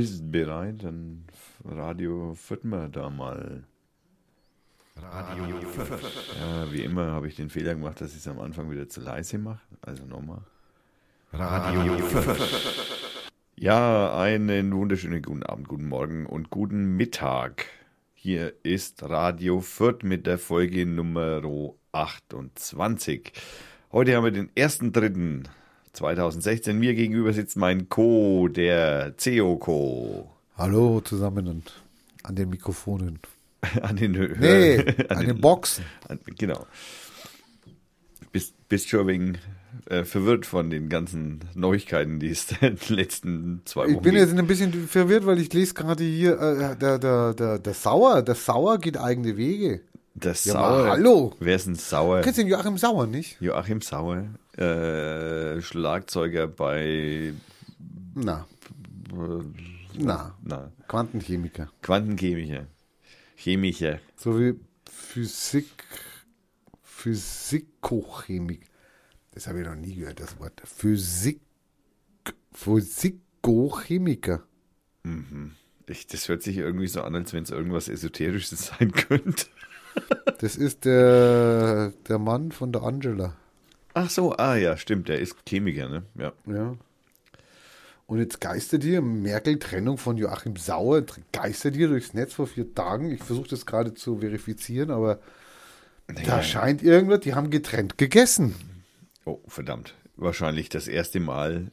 Ist bereit, dann Radio füttern wir da mal. Radio Ja, wie immer habe ich den Fehler gemacht, dass ich es am Anfang wieder zu leise mache. Also nochmal. Radio Ja, einen wunderschönen guten Abend, guten Morgen und guten Mittag. Hier ist Radio Fürth mit der Folge Nummer 28. Heute haben wir den 1.3.2016. Mir gegenüber sitzt mein Co, der CEO-Co. Hallo zusammen und an den Mikrofonen. An den Hö Nee, an, den Boxen. An, genau. Bist, bist schon wegen äh, verwirrt von den ganzen Neuigkeiten, die es in den letzten zwei Wochen Ich bin jetzt ein bisschen verwirrt, weil ich lese gerade hier, äh, der, der, der, der Sauer, der Sauer geht eigene Wege. Der Ja, Sauer. hallo. Wer ist ein Sauer? Kennst du den Joachim Sauer nicht? Joachim Sauer, äh, Schlagzeuger bei Na, na, na, Quantenchemiker. Quantenchemiker. Chemiker. So wie Physik, Physikochemik. Das habe ich noch nie gehört, das Wort. Physik, Physikochemiker. Ich, das hört sich irgendwie so an, als wenn es irgendwas Esoterisches sein könnte. Das ist der, der Mann von der Angela. Ach so, ah ja, stimmt, der ist Chemiker, ne? Ja. Ja. Und jetzt geistert hier Merkel-Trennung von Joachim Sauer, geistert hier durchs Netz vor vier Tagen. Ich versuche das gerade zu verifizieren, aber da scheint irgendwas, die haben getrennt gegessen. Oh, verdammt. Wahrscheinlich das erste Mal.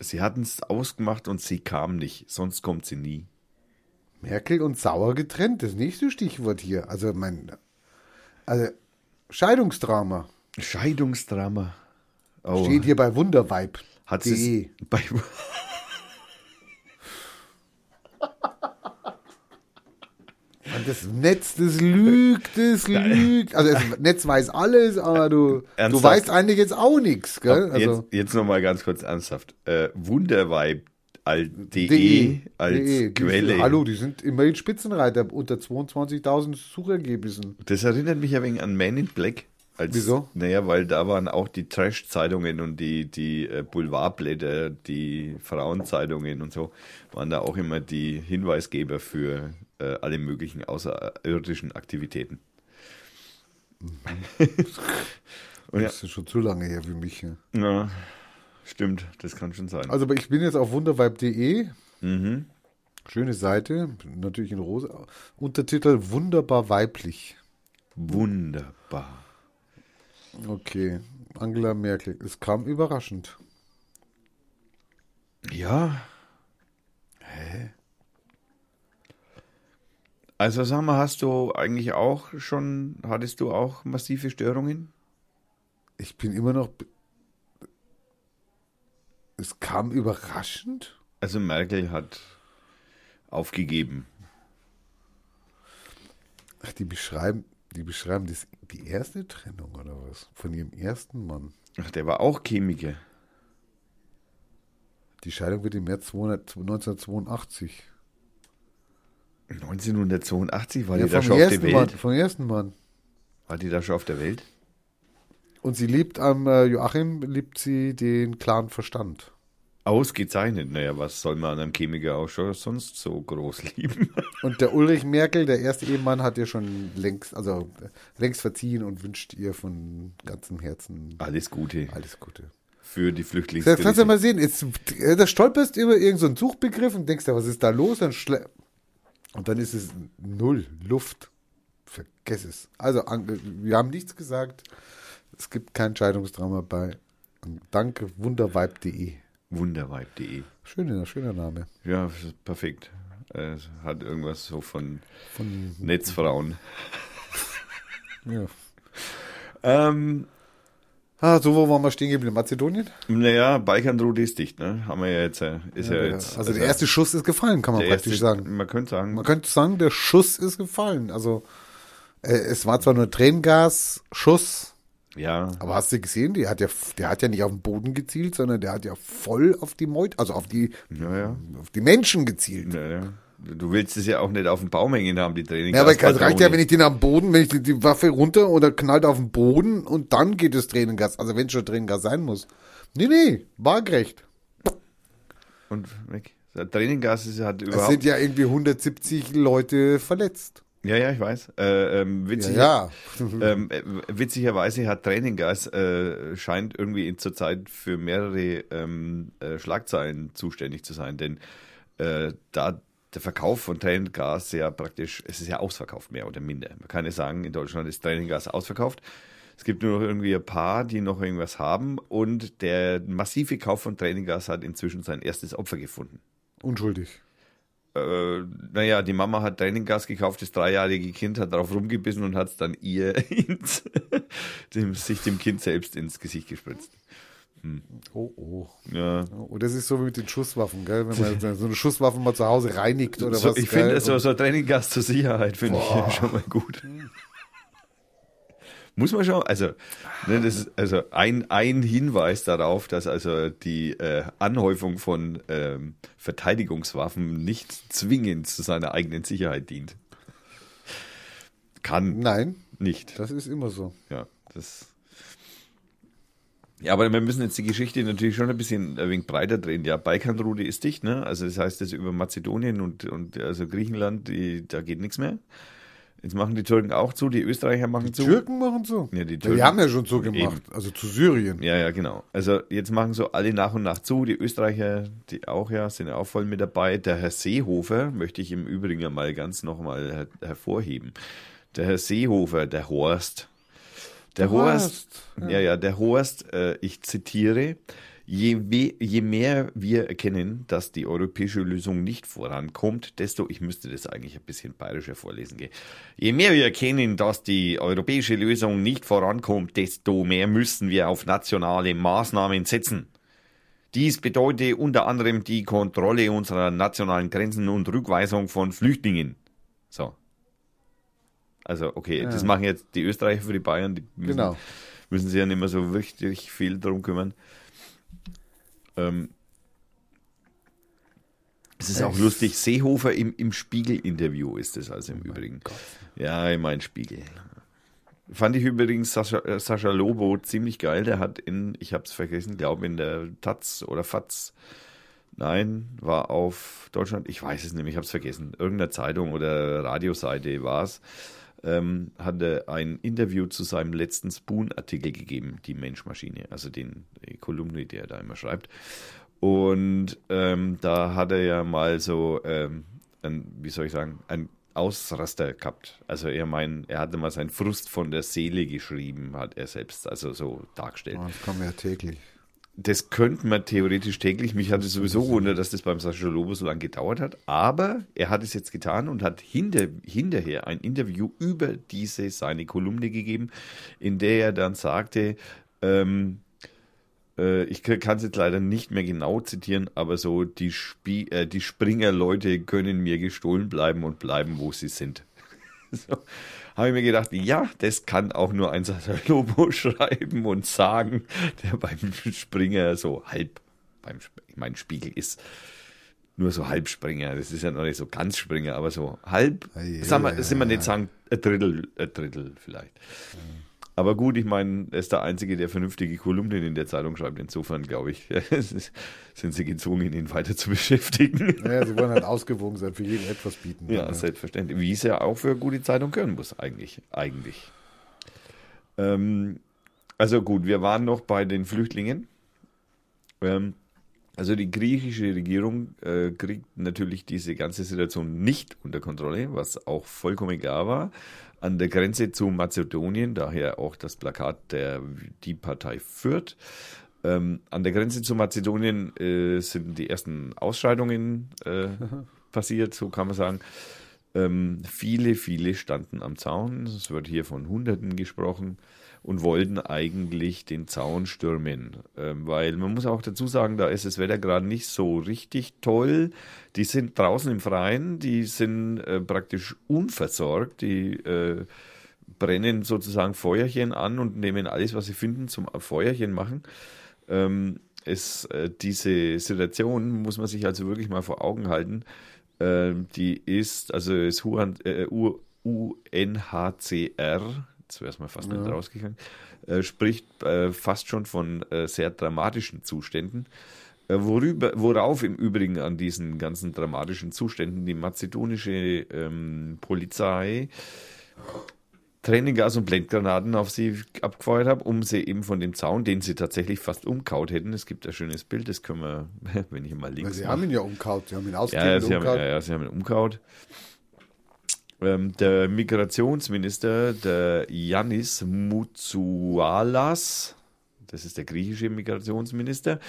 Sie hatten es ausgemacht und sie kam nicht, sonst kommt sie nie. Merkel und Sauer getrennt, das nächste Stichwort hier. Also mein, also Scheidungsdrama Scheidungsdrama. Oh, steht hier bei Wunderweib. hat sie De. es bei Und das Netz, das lügt, das lügt. Also das Netz weiß alles, aber du, du weißt eigentlich jetzt auch nichts, gell? Also, jetzt, jetzt nochmal ganz kurz ernsthaft. Äh, Wunderweib.de De, als de, die- Quelle. Hallo, die sind immerhin Spitzenreiter unter 22.000 Suchergebnissen. Das erinnert mich ein wenig an Man in Black. Als, Wieso? Naja, weil da waren auch die Trash-Zeitungen und die, die äh, Boulevardblätter, die Frauenzeitungen und so, waren da auch immer die Hinweisgeber für äh, alle möglichen außerirdischen Aktivitäten. und ja, Das ist schon zu lange her für mich. Ja. ja, stimmt, das kann schon sein. Also aber ich bin jetzt auf wunderweib.de. mhm. Schöne Seite, natürlich in rosa. Untertitel Wunderbar weiblich. Wunderbar. Okay, Angela Merkel. Es kam überraschend. Ja. Hä? Also sag mal, hast du eigentlich auch schon, hattest du auch massive Störungen? Ich bin immer noch. Es kam überraschend? Also Merkel hat aufgegeben. Ach, die beschreiben, die beschreiben das, die erste Trennung oder was? Von ihrem ersten Mann. Ach, der war auch Chemiker. Die Scheidung wird im März 200 1982. 1982 war Ja, die da schon auf der ersten Mann, Welt. vom ersten Mann. War die da schon auf der Welt? Und sie liebt am äh, Joachim, liebt sie den klaren Verstand. Ausgezeichnet. Naja, was soll man an einem Chemiker auch schon sonst so groß lieben? Und der Ulrich Merkel, der erste Ehemann, hat ihr schon längst, also längst verziehen und wünscht ihr von ganzem Herzen Alles Gute alles Gute. für die Das Flüchtlingskrise. kannst du mal sehen, jetzt, äh, da stolperst über irgendeinen so Suchbegriff und denkst dir, was ist da los? Dann und dann ist es null, Luft. Vergess es. Also, wir haben nichts gesagt. Es gibt kein Scheidungsdrama bei. Danke, wunderweib.de. Wunderweib.de. Schöner, schöner Name. Ja, perfekt. Es hat irgendwas so von Von, Netzfrauen. ja. Ähm, Ah, so, wo waren wir stehen geblieben? Mazedonien? naja, Balkanroute ist dicht, ne? Haben wir ja jetzt. äh, Ist ja, jetzt also, der erste Schuss ist gefallen, kann man praktisch erste- sagen. Man könnte sagen, Man könnte sagen, der Schuss ist gefallen. Also, äh, es war zwar nur Tränengás-Schuss, ja, aber hast du gesehen, der hat ja, der hat ja nicht auf den Boden gezielt, sondern der hat ja voll auf die Meute, also auf die, ja, ja. auf die Menschen gezielt. ja, ja. Du willst es ja auch nicht auf den Baum hängen haben, die Training. Ja, aber es reicht ja, wenn ich den am Boden, wenn ich die, die Waffe runter oder knallt auf den Boden und dann geht das Tränengas. Also wenn schon Tränengas sein muss. Nee, nee, waagerecht. Und weg. Tränengas ist, hat Es überhaupt. sind ja irgendwie 170 Leute verletzt. Ja, ja, ich weiß. Äh, ähm, Ja, witzig, ja. Ähm, äh, witzigerweise hat Tränengas äh, scheint irgendwie in zurzeit für mehrere ähm, äh, Schlagzeilen zuständig zu sein, denn äh, da der Verkauf von Tränengas ja praktisch, es ist ja ausverkauft, mehr oder minder. Man kann ja sagen, in Deutschland ist Tränengas ausverkauft. Es gibt nur noch irgendwie ein paar, die noch irgendwas haben und der massive Kauf von Tränengas hat inzwischen sein erstes Opfer gefunden. Unschuldig. Äh, naja, die Mama hat Tränengas gekauft, das dreijährige Kind hat darauf rumgebissen und hat es dann ihr ins, dem, sich dem Kind selbst ins Gesicht gespritzt. Oh, oh. Ja. Und das ist so wie mit den Schusswaffen, gell? Wenn man so eine Schusswaffe mal zu Hause reinigt oder So, was. ich finde, so, so Tränengas zur Sicherheit finde ich schon mal gut. Muss man schon, also, ne, das ist also ein, ein Hinweis darauf, dass also die äh, Anhäufung von ähm, Verteidigungswaffen nicht zwingend zu seiner eigenen Sicherheit dient. Kann Nein, nicht. das ist immer so. Ja, das. Ja, aber wir müssen jetzt die Geschichte natürlich schon ein bisschen ein wenig breiter drehen. Ja, Balkanroute ist dicht, ne? Also das heißt, das über Mazedonien und, und also Griechenland, die, da geht nichts mehr. Jetzt machen die Türken auch zu, die Österreicher machen zu. Türken machen so. Ja, die Ja, Türken. die haben ja schon so gemacht. Also zu Syrien. Ja, ja, genau. Also jetzt machen so alle nach und nach zu. Die Österreicher, die auch ja, sind ja auch voll mit dabei. Der Herr Seehofer möchte ich im Übrigen ja mal ganz nochmal her hervorheben. Der Herr Seehofer, der Horst. Der, Der Horst, Horst, ja. ja, der Horst, äh, ich zitiere, je, we, je mehr wir erkennen, dass die europäische Lösung nicht vorankommt, desto, ich müsste das eigentlich ein bisschen bayerischer vorlesen, gell? je mehr wir erkennen, dass die europäische Lösung nicht vorankommt, desto mehr müssen wir auf nationale Maßnahmen setzen. Dies bedeutet unter anderem die Kontrolle unserer nationalen Grenzen und Rückweisung von Flüchtlingen. So. Also, okay, das machen jetzt die Österreicher für die Bayern, die müssen, Genau. müssen sich ja nicht mehr so richtig viel drum kümmern. Ähm, es ist auch Es- lustig, Seehofer im, im Spiegel-Interview ist es also im Übrigen. Ja, ich mein Spiegel. Fand ich übrigens Sascha, äh, Sascha Lobo ziemlich geil. Der hat in, ich hab's vergessen, glaube in der Taz oder Fatz, nein, war auf Deutschland, ich weiß es nicht, ich hab's vergessen, irgendeiner Zeitung oder Radioseite war es, ähm, hat er ein Interview zu seinem letzten Spoon-Artikel gegeben, die Menschmaschine, also den die Kolumne, die er da immer schreibt. Und ähm, da hat er ja mal so, ähm, ein, wie soll ich sagen, ein Ausraster gehabt. Also er mein, er hatte mal seinen Frust von der Seele geschrieben, hat er selbst, also so dargestellt. Oh, das kommen ja täglich. Das könnte man theoretisch täglich. Mich hatte sowieso gewundert, dass das beim Sascha Lobo so lange gedauert hat. Aber er hat es jetzt getan und hat hinter, hinterher ein Interview über diese seine Kolumne gegeben, in der er dann sagte, ähm, äh, ich kann es jetzt leider nicht mehr genau zitieren, aber so die, Spie äh, die Springer-Leute können mir gestohlen bleiben und bleiben, wo sie sind. so habe ich mir gedacht, ja, das kann auch nur ein Lobo schreiben und sagen, der beim Springer so halb, beim ich meine, Spiegel ist nur so Halbspringer, das ist ja noch nicht so ganz Springer, aber so halb, Ja, ja, sagen wir, ja, sind wir ja. nicht sagen, ein Drittel, ein Drittel vielleicht. Aber gut, ich meine, er ist der Einzige, der vernünftige Kolumnen in der Zeitung schreibt. Insofern, glaube ich, sind sie gezwungen, ihn weiter zu beschäftigen. Naja, sie wollen halt ausgewogen sein, für jeden etwas bieten. Ja, selbstverständlich. Wie es ja auch für gute Zeitung können muss, eigentlich. eigentlich. Ähm, also gut, wir waren noch bei den Flüchtlingen. Ähm, also die griechische Regierung äh, kriegt natürlich diese ganze Situation nicht unter Kontrolle, was auch vollkommen klar war. An der Grenze zu Mazedonien, daher auch das Plakat der die Partei führt. Ähm, an der Grenze zu Mazedonien äh, sind die ersten Ausschreitungen äh, passiert, so kann man sagen. Ähm, viele, viele standen am Zaun. Es wird hier von Hunderten gesprochen und wollten eigentlich den Zaun stürmen. Ähm, weil man muss auch dazu sagen, da ist das Wetter gerade nicht so richtig toll. Die sind draußen im Freien, die sind äh, praktisch unversorgt, die äh, brennen sozusagen Feuerchen an und nehmen alles, was sie finden, zum Feuerchen machen. Ähm, es, äh, diese Situation muss man sich also wirklich mal vor Augen halten. Ähm, die ist, also U- UNHCR, es mal fast nicht rausgegangen, äh, spricht äh, fast schon von äh, sehr dramatischen Zuständen. Äh, Worüber, worauf im Übrigen an diesen ganzen dramatischen Zuständen die mazedonische ähm, Polizei Tränengas und Blendgranaten auf sie abgefeuert hat, um sie eben von dem Zaun, den sie tatsächlich fast umkaut hätten. Es gibt ein schönes Bild, das können wir, wenn ich mal Weil links sie mache. haben ihn ja umkaut, sie haben ihn Ja, ausgegeben ja, ja, ja, sie haben ihn umkaut. Ähm, der Migrationsminister, der Yannis Moutsoualas, das ist der griechische Migrationsminister,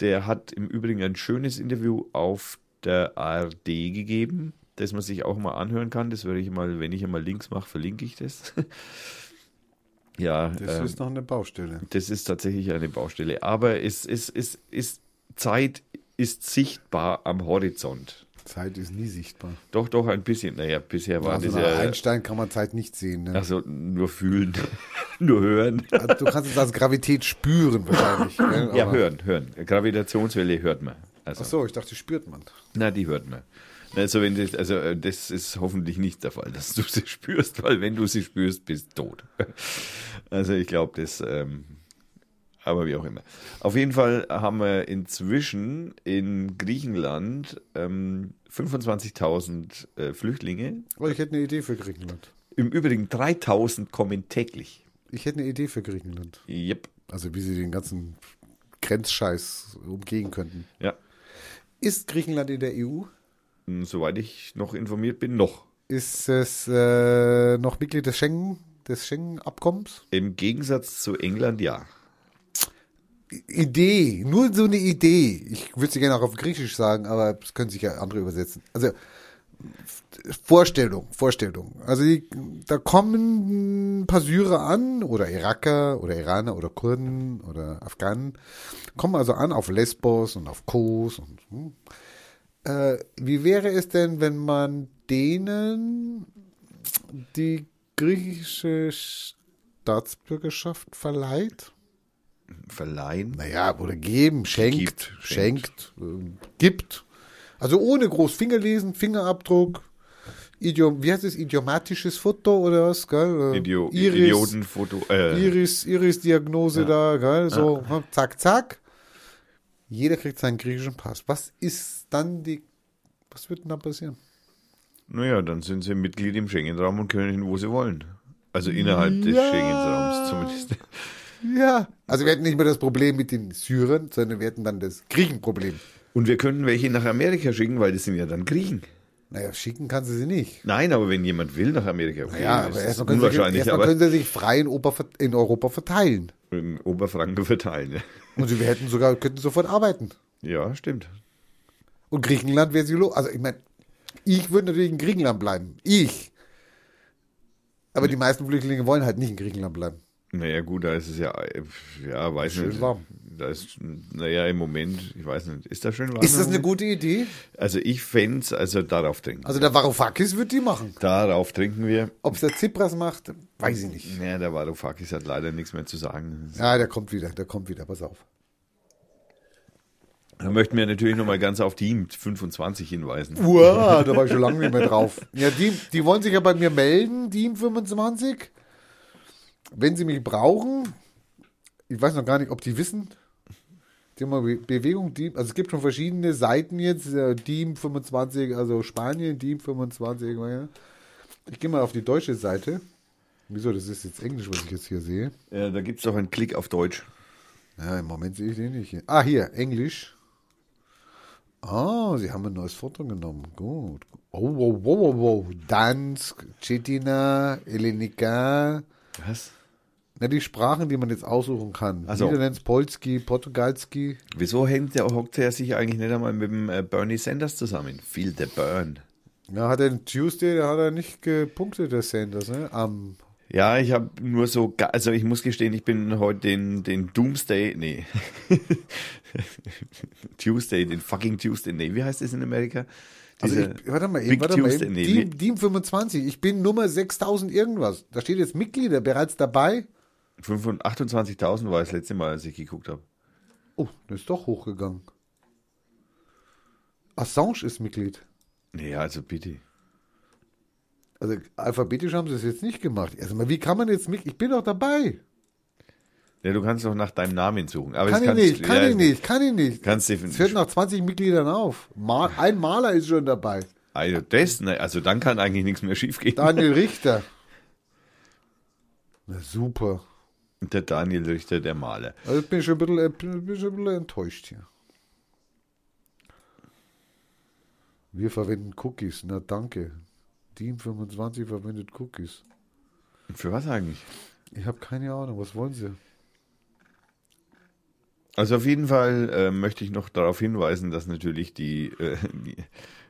der hat im Übrigen ein schönes Interview auf der ARD gegeben, das man sich auch mal anhören kann. Das werde ich mal, wenn ich einmal Links mache, verlinke ich das. ja, Das ähm, ist noch eine Baustelle. das ist tatsächlich eine Baustelle. Aber es, es, es, es, Zeit ist sichtbar am Horizont. Zeit ist nie sichtbar. Doch, doch, ein bisschen. Naja, bisher war Also das nach ja. Einstein kann man Zeit nicht sehen. Ne? Also nur fühlen, nur hören. Also du kannst es als Gravität spüren wahrscheinlich. gell? Ja, hören, hören. Gravitationswelle hört man. Also, Ach so, ich dachte, spürt man. na, die hört man. Also, wenn das, also äh, das ist hoffentlich nicht der Fall, dass du sie spürst, weil wenn du sie spürst, bist du tot. Also ich glaube, das, ähm, aber wie auch immer. Auf jeden Fall haben wir inzwischen in Griechenland ähm, 25.000 äh, Flüchtlinge. Oh, ich hätte eine Idee für Griechenland. Im Übrigen 3.000 kommen täglich. Ich hätte eine Idee für Griechenland. Yep. Also wie sie den ganzen Grenzscheiß umgehen könnten. Ja. Ist Griechenland in der EU? Und Soweit ich noch informiert bin, noch. Ist es äh, noch Mitglied des Schengen, des Schengen-Abkommens? Im Gegensatz zu England, ja. Idee, nur so eine Idee. Ich würde sie gerne auch auf Griechisch sagen, aber das können sich ja andere übersetzen. Also Vorstellung, Vorstellung. Also die, da kommen ein paar Syrer an oder Iraker oder Iraner oder Kurden oder Afghanen, kommen also an auf Lesbos und auf Kos und hm. äh, wie wäre es denn, wenn man denen die griechische Staatsbürgerschaft verleiht? Verleihen. Naja, oder geben, schenkt, Gibt, schenkt, äh, gibt. Also ohne groß Fingerlesen, Fingerabdruck, Idiom, wie heißt es, idiomatisches Foto oder was, gell? Äh, Idio Iris, Idiotenfoto. Äh, Iris, Iris-Diagnose da, gell? So, hm, zack, zack. Jeder kriegt seinen griechischen Pass. Was ist dann die, was wird denn da passieren? Naja, dann sind sie Mitglied im Schengen-Raum und können hin, wo sie wollen. Also innerhalb des Ja. Schengen-Raums zumindest. Ja. Also wir hätten nicht mehr das Problem mit den Syrern, sondern wir hätten dann das Griechenproblem. Und wir könnten welche nach Amerika schicken, weil das sind ja dann Griechen. Naja, schicken kannst du sie nicht. Nein, aber wenn jemand will nach Amerika, okay, Ja, das aber ist erstmal können, sie, unwahrscheinlich, erstmal aber können sie sich frei in, Ober, in Europa verteilen. in Oberfranken verteilen. Ja. Und sie hätten sogar, könnten sofort arbeiten. ja, stimmt. Und Griechenland wäre sie los. Also ich meine, ich würde natürlich in Griechenland bleiben. Ich. Aber die meisten Flüchtlinge wollen halt nicht in Griechenland bleiben. Naja, gut, da ist es ja, äh, ja, weiß Schön nicht. warm. Da ist, naja, im Moment, ich weiß nicht, ist das schön warm? Ist das eine gute Idee? Also ich fände also darauf trinken. Also der Varoufakis wird die machen. darauf trinken wir. Ob es der Tsipras macht, weiß ich nicht. Naja, der Varoufakis hat leider nichts mehr zu sagen. Ja, der kommt wieder, der kommt wieder, pass auf. Da möchten wir natürlich nochmal ganz auf Team 25 hinweisen. Uah, da war ich schon lange nicht mehr drauf. Ja, die, die wollen sich ja bei mir melden, Team 25. Wenn sie mich brauchen, ich weiß noch gar nicht, ob die wissen. Die haben mal Be Bewegung, Team, also es gibt schon verschiedene Seiten jetzt, äh, Team 25, also Spanien, Team 25. ja. Ich gehe mal auf die deutsche Seite. Wieso, das ist jetzt Englisch, was ich jetzt hier sehe. Äh, da gibt es doch einen Klick auf Deutsch. Ja, im Moment sehe ich den nicht. Hier. Ah, hier, Englisch. Ah, sie haben ein neues Foto genommen. Gut. Oh, wow, wow, wow, wow. Dansk, Cetina, Elenika. Was? Na, die Sprachen, die man jetzt aussuchen kann. Ach so. Niederländisch, Polski, Portugalski. Wieso hängt der, hockt er sich eigentlich nicht einmal mit dem äh, Bernie Sanders zusammen? Feel the burn. Ja, hat er den Tuesday, da hat er nicht gepunktet, der Sanders, ne? Am, Ja, ich habe nur so, also ich muss gestehen, ich bin heute den, den Doomsday, nee, Tuesday, den fucking Tuesday, nee, wie heißt das in Amerika? also ich, warte mal eben, Big warte mal Tuesday, eben. nee, Team, Team 25, ich bin Nummer 6000 irgendwas. Da steht jetzt Mitglieder bereits dabei. 25 28.000 war das letzte Mal, als ich geguckt habe. Oh, das ist doch hochgegangen. Assange ist Mitglied. Nee, also bitte. Also alphabetisch haben sie es jetzt nicht gemacht. Also wie kann man jetzt mit? Ich bin doch dabei. Ja, du kannst doch nach deinem Namen suchen. Aber Kann ich kannst, nicht, kann ja, ich nicht, kann ich nicht. Kannst Es hört nach 20 Mitgliedern auf. Mal, ein Maler ist schon dabei. also das, ne, also dann kann eigentlich nichts mehr schiefgehen. Daniel Richter. Na super. Der Daniel Richter, der Maler. Also ich bin schon ein bisschen, äh, bin schon ein bisschen enttäuscht hier. Wir verwenden Cookies. Na danke. Team 25 verwendet Cookies. Für was eigentlich? Ich habe keine Ahnung. Was wollen sie? Also auf jeden Fall äh, möchte ich noch darauf hinweisen, dass natürlich die, äh, die,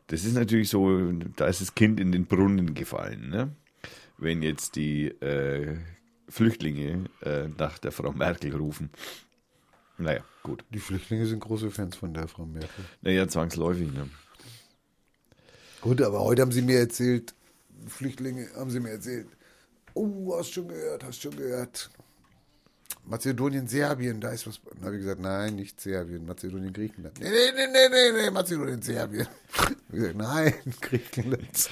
das ist natürlich so, da ist das Kind in den Brunnen gefallen, ne? Wenn jetzt die äh, Flüchtlinge äh, nach der Frau Merkel rufen. Naja, gut. Die Flüchtlinge sind große Fans von der Frau Merkel. Naja, zwangsläufig, ne? Gut, aber heute haben sie mir erzählt, Flüchtlinge haben sie mir erzählt, oh, hast schon gehört, hast schon gehört. Mazedonien, Serbien, da ist was. Dann habe ich gesagt, nein, nicht Serbien, Mazedonien, Griechenland. Nee, nee, nee, nee, nee, nee Mazedonien, Serbien. Hab ich gesagt, nein, Griechenland.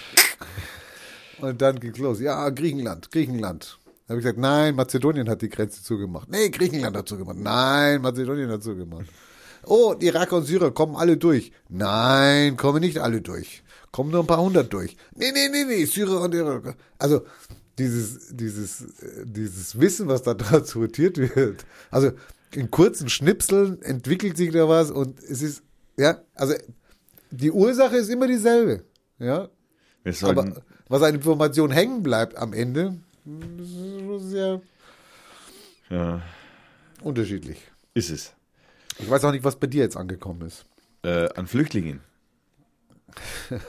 Und dann ging's los. Ja, Griechenland, Griechenland. Dann habe ich gesagt, nein, Mazedonien hat die Grenze zugemacht. Nee, Griechenland hat zugemacht. Nein, Mazedonien hat zugemacht. Oh, die Iraker und Syrer kommen alle durch. Nein, kommen nicht alle durch. Kommen nur ein paar hundert durch. Nee, nee, nee, nee, Syrer und Iraker. Also, dieses, dieses, dieses Wissen, was da transportiert wird. Also, in kurzen Schnipseln entwickelt sich da was und es ist, ja, also, die Ursache ist immer dieselbe. Ja, aber was an Information hängen bleibt am Ende, das ist schon sehr ja, unterschiedlich. ist es. Ich weiß auch nicht, was bei dir jetzt angekommen ist. Äh, an Flüchtlingen.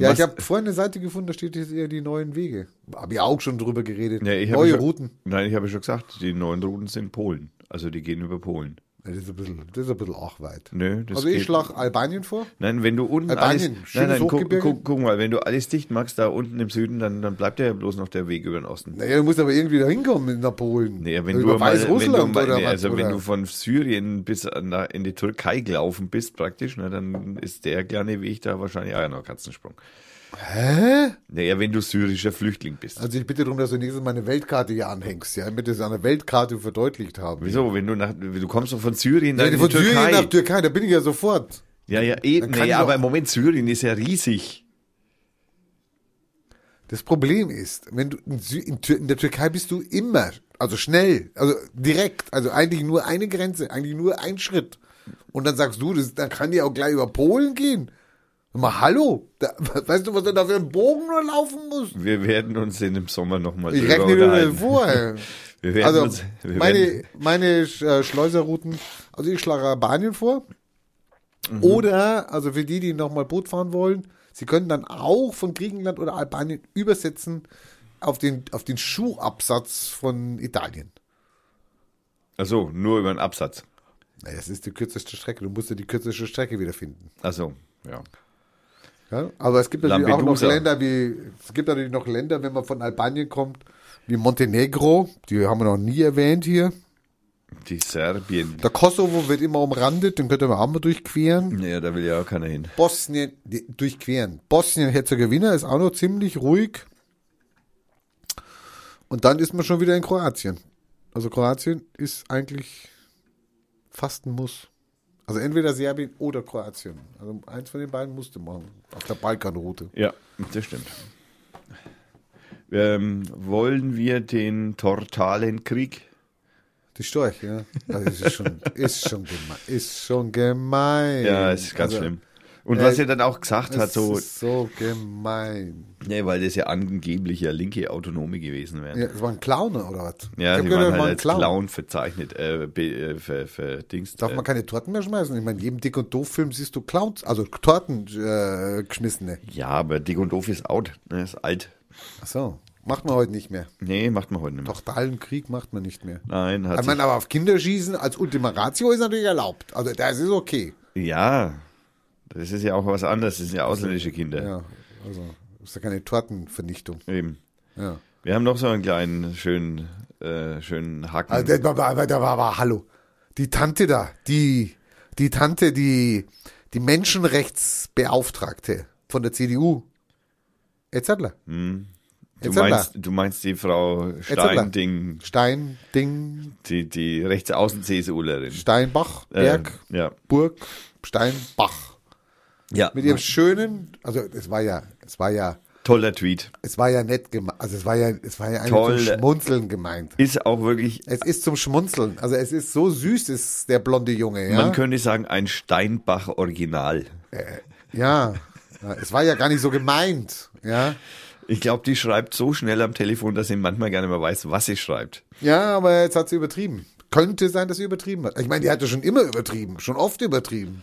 Ja, ich habe vorhin eine Seite gefunden, da steht jetzt eher die neuen Wege. Habe ich auch schon drüber geredet. Ja, Neue schon, Routen. Nein, ich habe schon gesagt, die neuen Routen sind Polen. Also die gehen über Polen. Das, ist ein bisschen, das ist ein bisschen auch weit. Nö, das also ich schlage Albanien vor. Nein, wenn du unten Albanien, alles, nein, nein, guck, Hochgebirge. guck, guck mal, wenn du alles dicht machst, da unten im Süden, dann, dann bleibt ja bloß noch der Weg über den Osten. Naja, du musst aber irgendwie da hinkommen nach Polen. Naja, wenn Über du wenn Weißrussland oder nee, also wenn oder? du von Syrien bis in die Türkei gelaufen bist praktisch, na, dann ist der kleine Weg da wahrscheinlich auch noch Katzensprung. Hä? Naja, wenn du syrischer Flüchtling bist. Also ich bitte darum, dass du nächstes Mal eine Weltkarte hier anhängst, ja, damit wir es an der Weltkarte verdeutlicht haben. Wieso? Wenn du nach, du kommst doch von Syrien Ja, in die von Syrien Türkei. nach Türkei, da bin ich ja sofort. ja, ja, eben. Nee, ich aber im Moment Syrien ist ja riesig. Das Problem ist, wenn du in, Sü in, in der Türkei bist du immer, also schnell, also direkt, also eigentlich nur eine Grenze, eigentlich nur ein Schritt. Und dann sagst du, das, dann kann die auch gleich über Polen gehen. Mal hallo, da, weißt du, was du da für einen Bogen nur laufen musst? Wir werden uns in dem Sommer nochmal Ich rechne dir das vor. Wir werden Also uns, wir meine, werden, meine äh, Schleuserrouten, also ich schlage Albanien vor. Mhm. Oder, also für die, die nochmal Boot fahren wollen, sie können dann auch von Griechenland oder Albanien übersetzen auf den, auf den Schuhabsatz von Italien. also nur über den Absatz. Das ist die kürzeste Strecke. Du musst ja die kürzeste Strecke wiederfinden. Also, ja. Ja? Aber es gibt natürlich auch noch Lampedusa. Länder wie, es gibt natürlich noch Länder, wenn man von Albanien kommt, wie Montenegro, die haben wir noch nie erwähnt hier. Die Serbien. Der Kosovo wird immer umrandet, den könnte man auch mal durchqueren. Naja, da will ja auch keiner hin. Bosnien, die, durchqueren. Bosnien-Herzegowina ist auch noch ziemlich ruhig. Und dann ist man schon wieder in Kroatien. Also Kroatien ist eigentlich fast ein Muss. Also entweder Serbien oder Kroatien. Also eins von den beiden musste machen. Auf der Balkanroute. Ja, das stimmt. Ähm, wollen wir den Tortalen Krieg? Die Storch, ja. Also das ist schon, ist schon gemein. Ist schon gemein. Ja, ist ganz also, schlimm. Und äh, was er dann auch gesagt hat, Das so, ist so gemein. nee, weil das ja angeblich ja linke Autonome gewesen wären. Ja, es war ein Clown oder was? Ja, die waren das halt als Clown, verzeichnet, äh, be, äh, ver, verdingst. Darf äh, man keine Torten mehr schmeißen? Ich meine, in jedem Dick- und Doof-Film siehst du Clowns, also Torten äh, geschmissene. ja, aber Dick und Doof ist out, ne, ist alt. Ach so, macht man heute nicht mehr. Nee, macht man heute nicht mehr. Tochtalen Krieg macht man nicht mehr. Nein, hat Ich meine, aber auf Kinderschießen als Ultima Ratio ist natürlich erlaubt. Also das ist okay. ja, das ist ja auch was anderes, das sind ja ausländische Kinder. Ja, also ist ja keine Tortenvernichtung. Eben. Ja. Wir haben noch so einen kleinen, schönen, äh, schönen Haken. Also das war, war, da war, war, hallo. Die Tante da, die, die Tante, die, die Menschenrechtsbeauftragte von der CDU. Edzardler. Hm. Du meinst, du meinst die Frau. Steinding, Stein, Ding, die, die Rechtsaußen-CSUlerin. Steinbach, Ähm, Berg, ja. Burg, Steinbach. Ja. Mit ihrem schönen, also es war ja, es war ja, Toller Tweet. es war ja nett gemeint, also es war ja, es war ja eigentlich Toll. zum Schmunzeln gemeint. Ist auch wirklich, Es ist zum Schmunzeln, also es ist so süß, ist der blonde Junge, ja. man könnte sagen, ein Steinbach-Original. ja. ja, es war ja gar nicht so gemeint, ja. Ich glaube, die schreibt so schnell am Telefon, dass sie manchmal gar nicht mehr weiß, was sie schreibt. Ja, aber jetzt hat sie übertrieben. Könnte sein, dass sie übertrieben hat. Ich meine, die hatte schon immer übertrieben, schon oft übertrieben.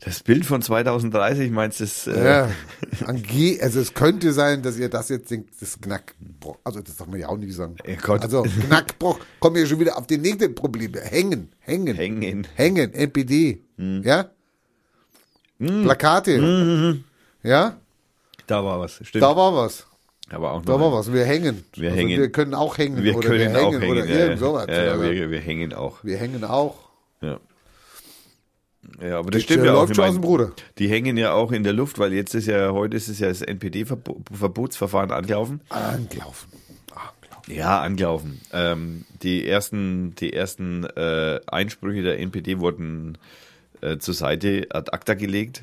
Das Bild von 2030, meinst du, äh, Ja, ange also es könnte sein, dass ihr das jetzt denkt, das Knackbruch, also das darf man ja auch nicht sagen. Also Knackbruch, kommen wir schon wieder auf die nächsten Probleme. Hängen, hängen, hängen. hängen, NPD, Hm. ja? Plakate, ja? Da war was, stimmt. Da war was, Aber auch da war was. Wir hängen. Wir also hängen. Wir können auch hängen Wir oder können wir auch hängen hängen. oder ja, irgend ja. sowas. Ja, ja, wir, wir hängen auch. wir hängen auch. Ja. Ja, aber das Das stimmt ja auch. läuft Ich schon aus mein, dem Bruder. die hängen ja auch in der Luft, weil jetzt ist ja, heute ist es ja das NPD-Verbotsverfahren angelaufen. Angelaufen. Angelaufen. Ja, angelaufen. Ähm, die ersten, die ersten äh, Einsprüche der NPD wurden äh, zur Seite ad acta gelegt.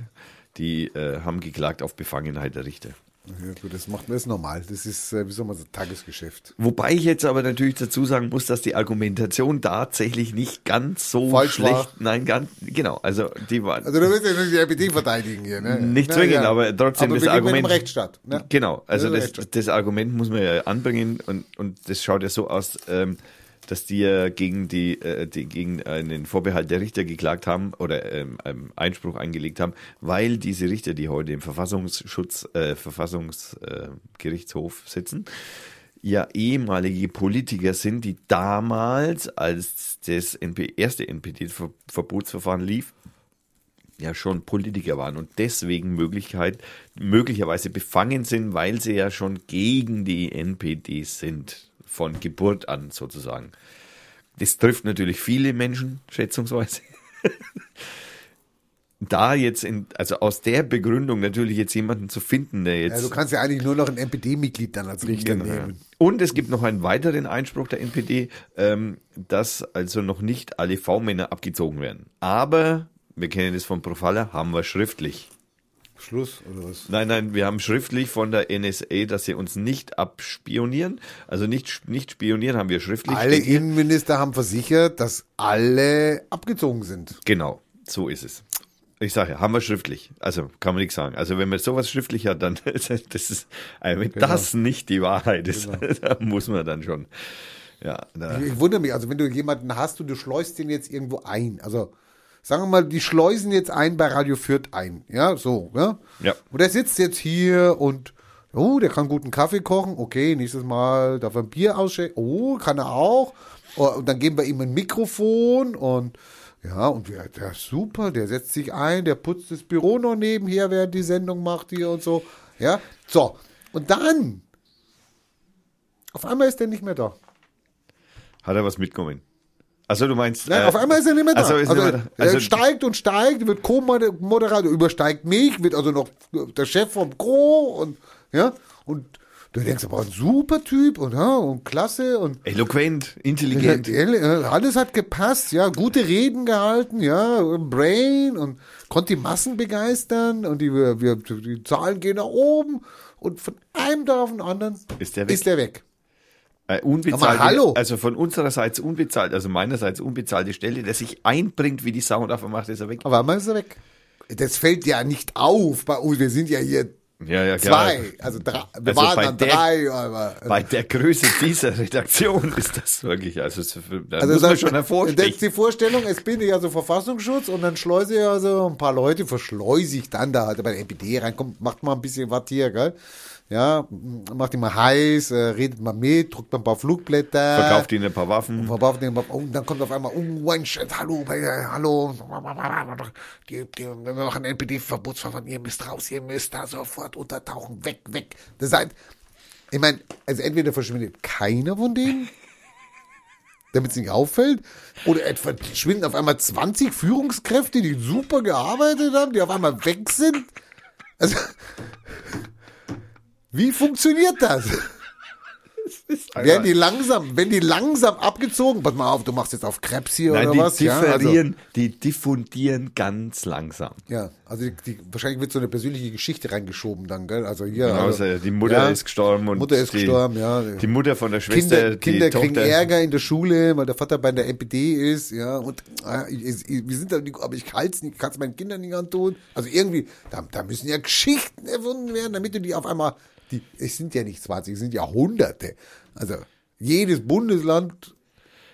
Die äh, haben geklagt auf Befangenheit der Richter. Ja, gut, das macht man ist normal. Das ist, äh, wie soll man sagen, Tagesgeschäft. Wobei ich jetzt aber natürlich dazu sagen muss, dass die Argumentation tatsächlich nicht ganz so Falsch schlecht. war. Nein, ganz genau. Also die war Also du willst ja nicht die NPD verteidigen hier, ne? nicht Na zwingend, ja. aber trotzdem aber das Argument. Rechtsstaat. Ne? Genau, also das, Rechtsstaat. das Argument muss man ja anbringen und, und das schaut ja so aus, ähm, dass die ja gegen die, äh, die gegen einen Vorbehalt der Richter geklagt haben oder ähm, einen Einspruch eingelegt haben, weil diese Richter, die heute im Verfassungsschutz, äh, Verfassungsgerichtshof sitzen, ja ehemalige Politiker sind, die damals, als das NP, erste NPD-Verbotsverfahren lief, ja schon Politiker waren und deswegen Möglichkeit, möglicherweise befangen sind, weil sie ja schon gegen die NPD sind, von Geburt an sozusagen. Das trifft natürlich viele Menschen, schätzungsweise. da jetzt in, also aus der Begründung natürlich jetzt jemanden zu finden, der jetzt Ja, du kannst ja eigentlich nur noch ein NPD-Mitglied dann als Richter Genau, ja. nehmen. Und es gibt noch einen weiteren Einspruch der NPD, ähm, dass also noch nicht alle V-Männer abgezogen werden. Aber, wir kennen das von Profaller, haben wir schriftlich. Schluss oder was? Nein, nein, wir haben schriftlich von der NSA, dass sie uns nicht abspionieren. Also nicht, nicht spionieren haben wir schriftlich. Alle Steht hier. Innenminister haben versichert, dass alle abgezogen sind. Genau, so ist es. Ich sage ja, haben wir schriftlich. Also kann man nichts sagen. Also wenn man sowas schriftlich hat, dann das ist, also wenn Genau. das nicht die Wahrheit ist, da muss man dann schon. Ja, da, Ich wundere mich, also wenn du jemanden hast und du schleust den jetzt irgendwo ein, also sagen wir mal, die schleusen jetzt ein bei Radio Fürth ein, ja, so, ja. Ja. Und der sitzt jetzt hier und, oh, der kann guten Kaffee kochen, okay, nächstes Mal darf er ein Bier ausschenken, oh, kann er auch. Oh, Und dann geben wir ihm ein Mikrofon und ja, und der, der ist super, der setzt sich ein, der putzt das Büro noch nebenher, während die Sendung macht hier und so. Ja, so. Und dann, auf einmal ist der nicht mehr da. hat er was mitgenommen? Also du meinst. Nein, äh, auf einmal ist er nicht mehr da. Also, Also, mehr da. also er steigt und steigt, wird Co-Moderator, übersteigt mich, wird also noch der Chef vom Co. und ja, und du denkst aber ein super Typ und ja, und klasse und eloquent, intelligent. alles hat gepasst, ja, gute Reden gehalten, ja, Brain und konnte die Massen begeistern und die, wir, die Zahlen gehen nach oben und von einem Tag auf den anderen Ist der weg? Ist der weg. Äh, unbezahlte, Aber hallo. Also von unsererseits unbezahlt, also meinerseits unbezahlte Stelle, der sich einbringt wie die Sau und auf einmal macht ist er weg. Aber einmal ist er weg. Das fällt ja nicht auf bei uns. Wir sind ja hier Ja, ja, zwei, also drei. Wir Also waren bei dann der- drei, aber. Bei der Größe dieser Redaktion ist das wirklich, also da Also muss man das, schon das ist die Vorstellung, es bin ich also Verfassungsschutz und dann schleuse ich also ein paar Leute, verschleuse ich dann da halt bei der NPD reinkommt, macht mal ein bisschen was hier, gell? Ja, macht ihn mal heiß, äh, redet mal mit, druckt mal ein paar Flugblätter. Verkauft ihnen ein paar Waffen. Verkauft ihn, oh, und dann kommt auf einmal, oh, ein Shit, hallo, äh, hallo, die, die, wir machen NPD-Verbotsverfahren, ihr müsst raus, ihr müsst da sofort untertauchen, weg, weg. Das heißt, ich meine, also entweder verschwindet keiner von denen, damit es nicht auffällt, oder es verschwinden auf einmal 20 Führungskräfte, die super gearbeitet haben, die auf einmal weg sind. Also, Wie funktioniert das? Werden die langsam, wenn die langsam abgezogen, pass mal auf, du machst jetzt auf Krebs hier Nein, oder die was? Ja, also, differieren, die diffundieren ganz langsam. ja, also die, die, wahrscheinlich wird so eine persönliche Geschichte reingeschoben dann, gell? Also hier. Genau, also, die Mutter ja, ist gestorben und Mutter ist die, gestorben, ja. Die Mutter von der Schwester, Kinder, Kinder die kriegen Tochter. Ärger in der Schule, weil der Vater bei der NPD ist, ja, und ah, ich, ich, wir sind da, aber ich kann es nicht, kann es meinen Kindern nicht antun. Also irgendwie, da, da müssen ja Geschichten erfunden werden, damit du die auf einmal, die, es sind ja nicht 20, es sind Jahrhunderte. Also jedes Bundesland,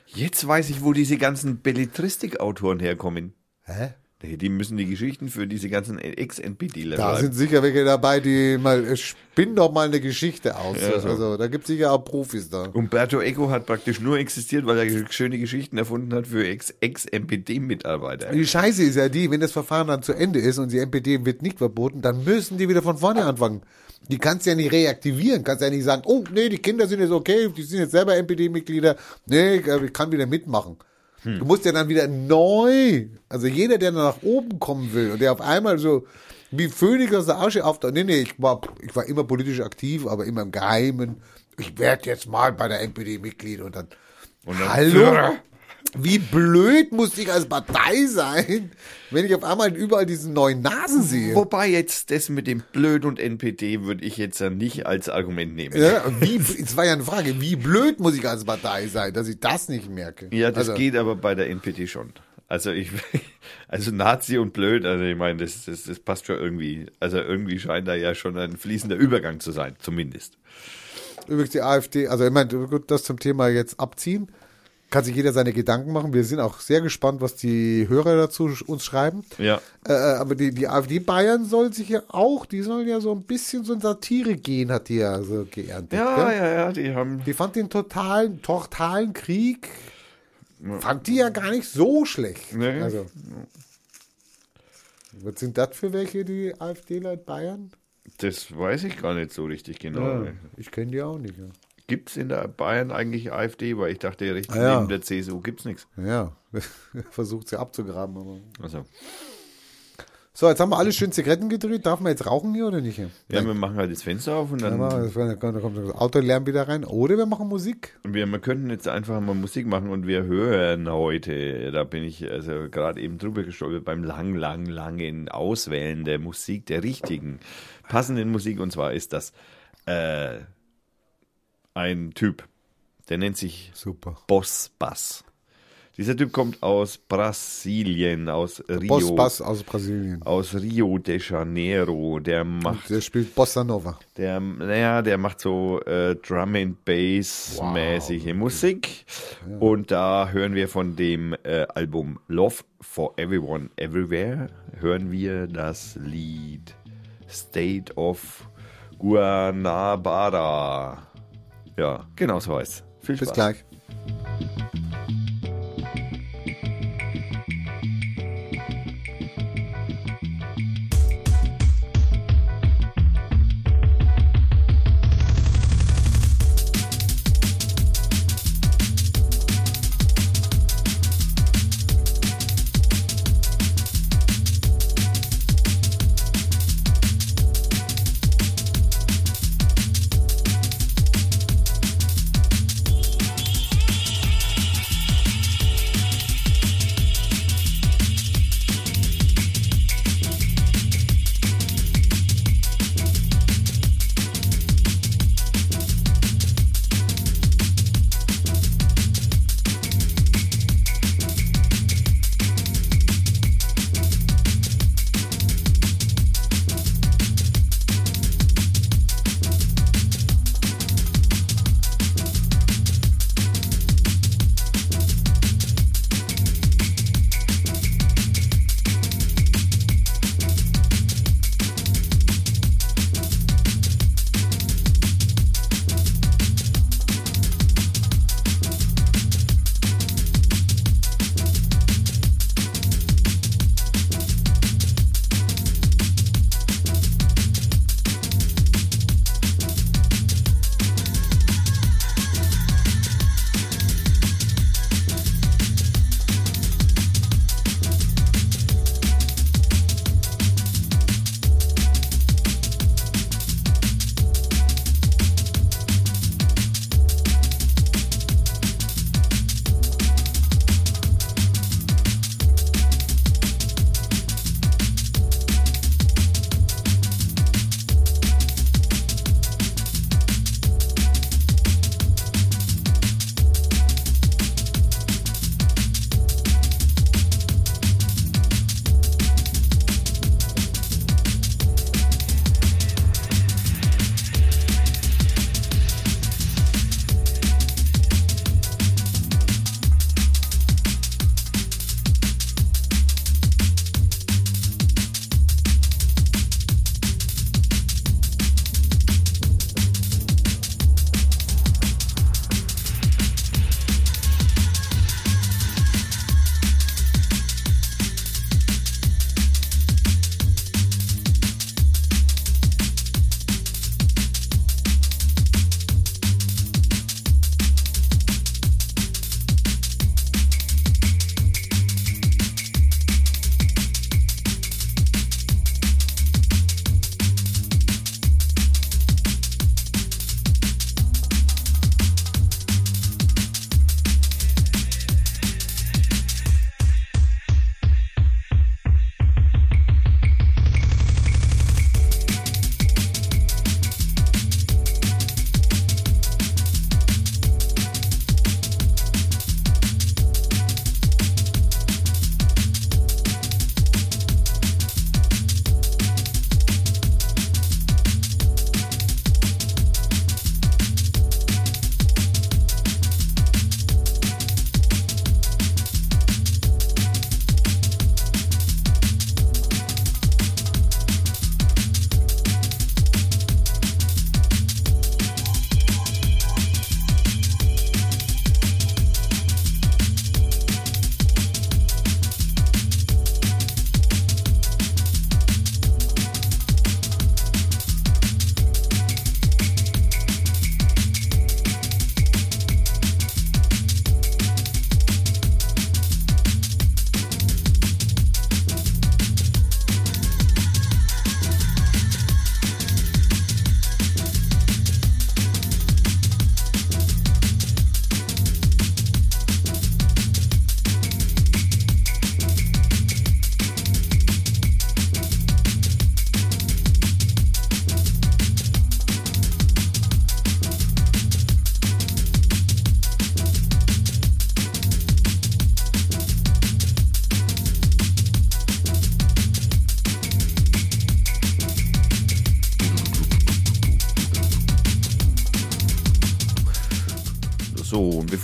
Jetzt weiß ich, wo diese ganzen Belletristik-Autoren herkommen. hä? Die müssen die Geschichten für diese ganzen Ex-NPDler Da sind sicher welche dabei, die mal, äh, spinn doch mal eine Geschichte aus. Ja, so. Also da gibt es sicher auch Profis da. Umberto Eco hat praktisch nur existiert, weil er schöne Geschichten erfunden hat für Ex- Ex-NPD-Mitarbeiter. Die Scheiße ist ja die, wenn das Verfahren dann zu Ende ist und die NPD wird nicht verboten, dann müssen die wieder von vorne anfangen. Die kannst du ja nicht reaktivieren, kannst ja nicht sagen, oh nee, die Kinder sind jetzt okay, die sind jetzt selber NPD-Mitglieder, nee, ich kann wieder mitmachen. Du musst ja dann wieder neu, also jeder, der nach oben kommen will und der auf einmal so wie Phönix aus der Asche auftaucht, nee, nee, ich war, ich war immer politisch aktiv, aber immer im Geheimen. Ich werde jetzt mal bei der NPD Mitglied und dann, Und dann hallo? Führer. Wie blöd muss ich als Partei sein, wenn ich auf einmal überall diesen neuen Nasen sehe? Wobei jetzt das mit dem Blöd und NPD würde ich jetzt ja nicht als Argument nehmen. Ja, wie, es war ja eine Frage, wie blöd muss ich als Partei sein, dass ich das nicht merke? Ja, das also, geht aber bei der NPD schon. Also ich, also Nazi und blöd, also ich meine, das, das, das passt schon irgendwie. Also irgendwie scheint da ja schon ein fließender Übergang zu sein, zumindest. Übrigens die AfD, also ich meine, gut, das zum Thema jetzt abziehen. Kann sich jeder seine Gedanken machen. Wir sind auch sehr gespannt, was die Hörer dazu uns schreiben. Ja. Äh, aber die, die AfD Bayern soll sich ja auch, die sollen ja so ein bisschen so ein Satire-Gen hat die ja so geerntet. Ja, gell? ja, ja, die haben. Die fand den totalen, totalen Krieg, fand die ja gar nicht so schlecht. Nee. Also, was sind das für welche, die AfDler in Bayern? Das weiß ich gar nicht so richtig genau. ich kenne die auch nicht. Ja. Gibt es in der Bayern eigentlich AfD? Weil ich dachte, rechts Ah, ja. neben der CSU gibt es nichts. Ja, versucht sie abzugraben. Aber. Also, So, jetzt haben wir alle schön Zigaretten gedreht. Darf man jetzt rauchen hier oder nicht? ja, wir machen halt das Fenster auf und dann. Ja, da kommt da kommt das Autolärm wieder rein. Oder wir machen Musik. Wir, wir könnten jetzt einfach mal Musik machen und wir hören heute, da bin ich also gerade eben drüber gestolpert, beim lang, lang, langen Auswählen der Musik, der richtigen, passenden Musik. Und zwar ist das äh, ein Typ, der nennt sich Super. Boss Bass. Dieser Typ kommt aus Brasilien, aus Rio, Boss Bass aus Brasilien. aus Rio de Janeiro. Der macht Der spielt Bossa Nova. der, naja, der macht so äh, Drum and Bass mäßige Musik. Und da hören wir von dem äh, Album Love for Everyone Everywhere, hören wir das Lied State of Guanabara. Ja, genau so heißt Viel Spaß. Bis gleich.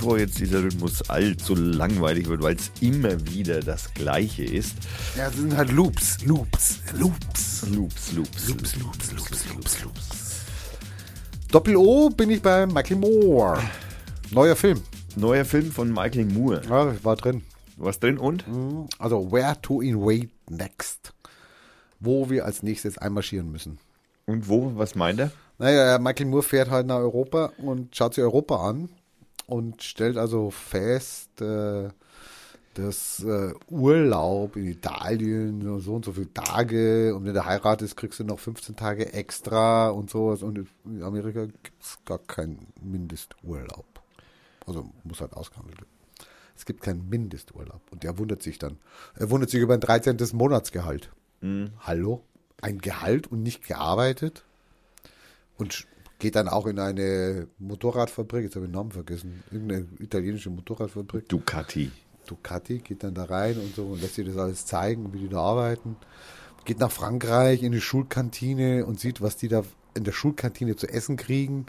Bevor jetzt dieser Rhythmus allzu langweilig wird, weil es immer wieder das Gleiche ist. Ja, das sind halt Loops, Loops, Loops. Loops, Loops, Loops, Loops, Loops, Loops, Loops. Doppel O bin ich bei Michael Moore. Neuer Film. Neuer Film von Michael Moore. Ja, war drin. Was drin und? Also Where to Invade Next. Wo wir als nächstes einmarschieren müssen. Und wo? Was meint er? Naja, Michael Moore fährt halt nach Europa und schaut sich Europa an und stellt also fest, äh, dass äh, Urlaub in Italien so und so viele Tage und wenn du heiratest, kriegst du noch 15 Tage extra und sowas und in Amerika gibt es gar keinen Mindesturlaub. Also muss halt ausgehandelt werden. Es gibt keinen Mindesturlaub und der wundert sich dann. Er wundert sich über ein 13. Monatsgehalt. Hallo? Ein Gehalt und nicht gearbeitet? Und geht dann auch in eine Motorradfabrik, jetzt habe ich den Namen vergessen, irgendeine italienische Motorradfabrik. Ducati. Ducati geht dann da rein und so und lässt sich das alles zeigen, wie die da arbeiten. Geht nach Frankreich in die Schulkantine und sieht, was die da in der Schulkantine zu essen kriegen.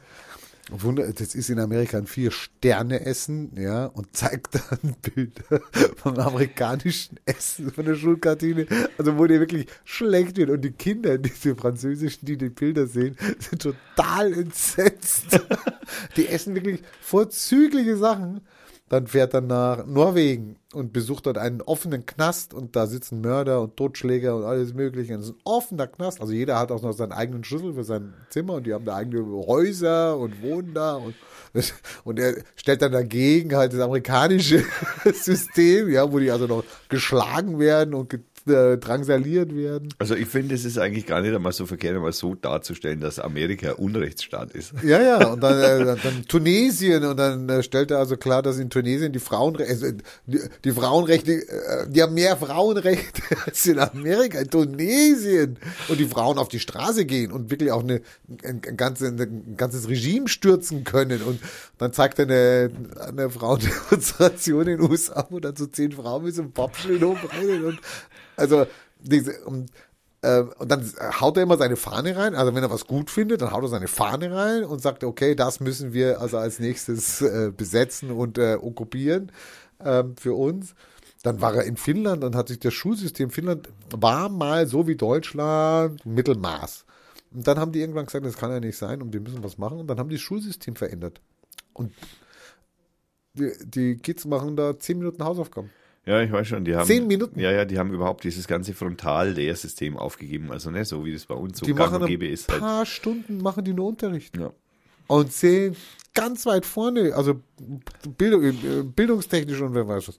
Und wundert, das ist in Amerika ein Vier-Sterne-Essen, ja, und zeigt dann Bilder vom amerikanischen Essen von der Schulkantine, also wo dir wirklich schlecht wird. Und die Kinder, diese französischen, die die Bilder sehen, sind total entsetzt. die essen wirklich vorzügliche Sachen. Dann fährt er nach Norwegen und besucht dort einen offenen Knast und da sitzen Mörder und Totschläger und alles Mögliche. Das ist ein offener Knast. Also jeder hat auch noch seinen eigenen Schlüssel für sein Zimmer und die haben da eigene Häuser und wohnen da und, und er stellt dann dagegen halt das amerikanische System, ja, wo die also noch geschlagen werden und äh, drangsaliert werden. Also ich finde, es ist eigentlich gar nicht einmal so verkehrt, einmal so darzustellen, dass Amerika ein Unrechtsstaat ist. Ja, ja, und dann, äh, dann Tunesien und dann äh, stellt er also klar, dass in Tunesien die Frauenrechte, also die, die Frauenrechte, äh, die haben mehr Frauenrechte als in Amerika, in Tunesien und die Frauen auf die Straße gehen und wirklich auch eine, ein, ein, ganze, ein ganzes Regime stürzen können und dann zeigt er eine, eine Frauendemonstration in den USA, wo dann so zehn Frauen mit so einem Pappschild hochrennen und also diese, und ähm, und dann haut er immer seine Fahne rein. Also wenn er was gut findet, dann haut er seine Fahne rein und sagt, okay, das müssen wir also als nächstes äh, besetzen und äh, okkupieren ähm, für uns. Dann war er in Finnland und hat sich das Schulsystem Finnland war mal so wie Deutschland Mittelmaß. Und dann haben die irgendwann gesagt, das kann ja nicht sein und wir müssen was machen. Und dann haben die das Schulsystem verändert. Und die, die Kids machen da zehn Minuten Hausaufgaben. Ja, ich weiß schon, die haben. Zehn Minuten? Ja, ja, die haben überhaupt dieses ganze Frontal-Lehrsystem aufgegeben. Also nicht so, wie das bei uns so Die gang machen und ein gäbe ist. Halt. paar Stunden, machen die nur Unterricht. Ja. und sehen ganz weit vorne, also Bildung, äh, bildungstechnisch und wer weiß was.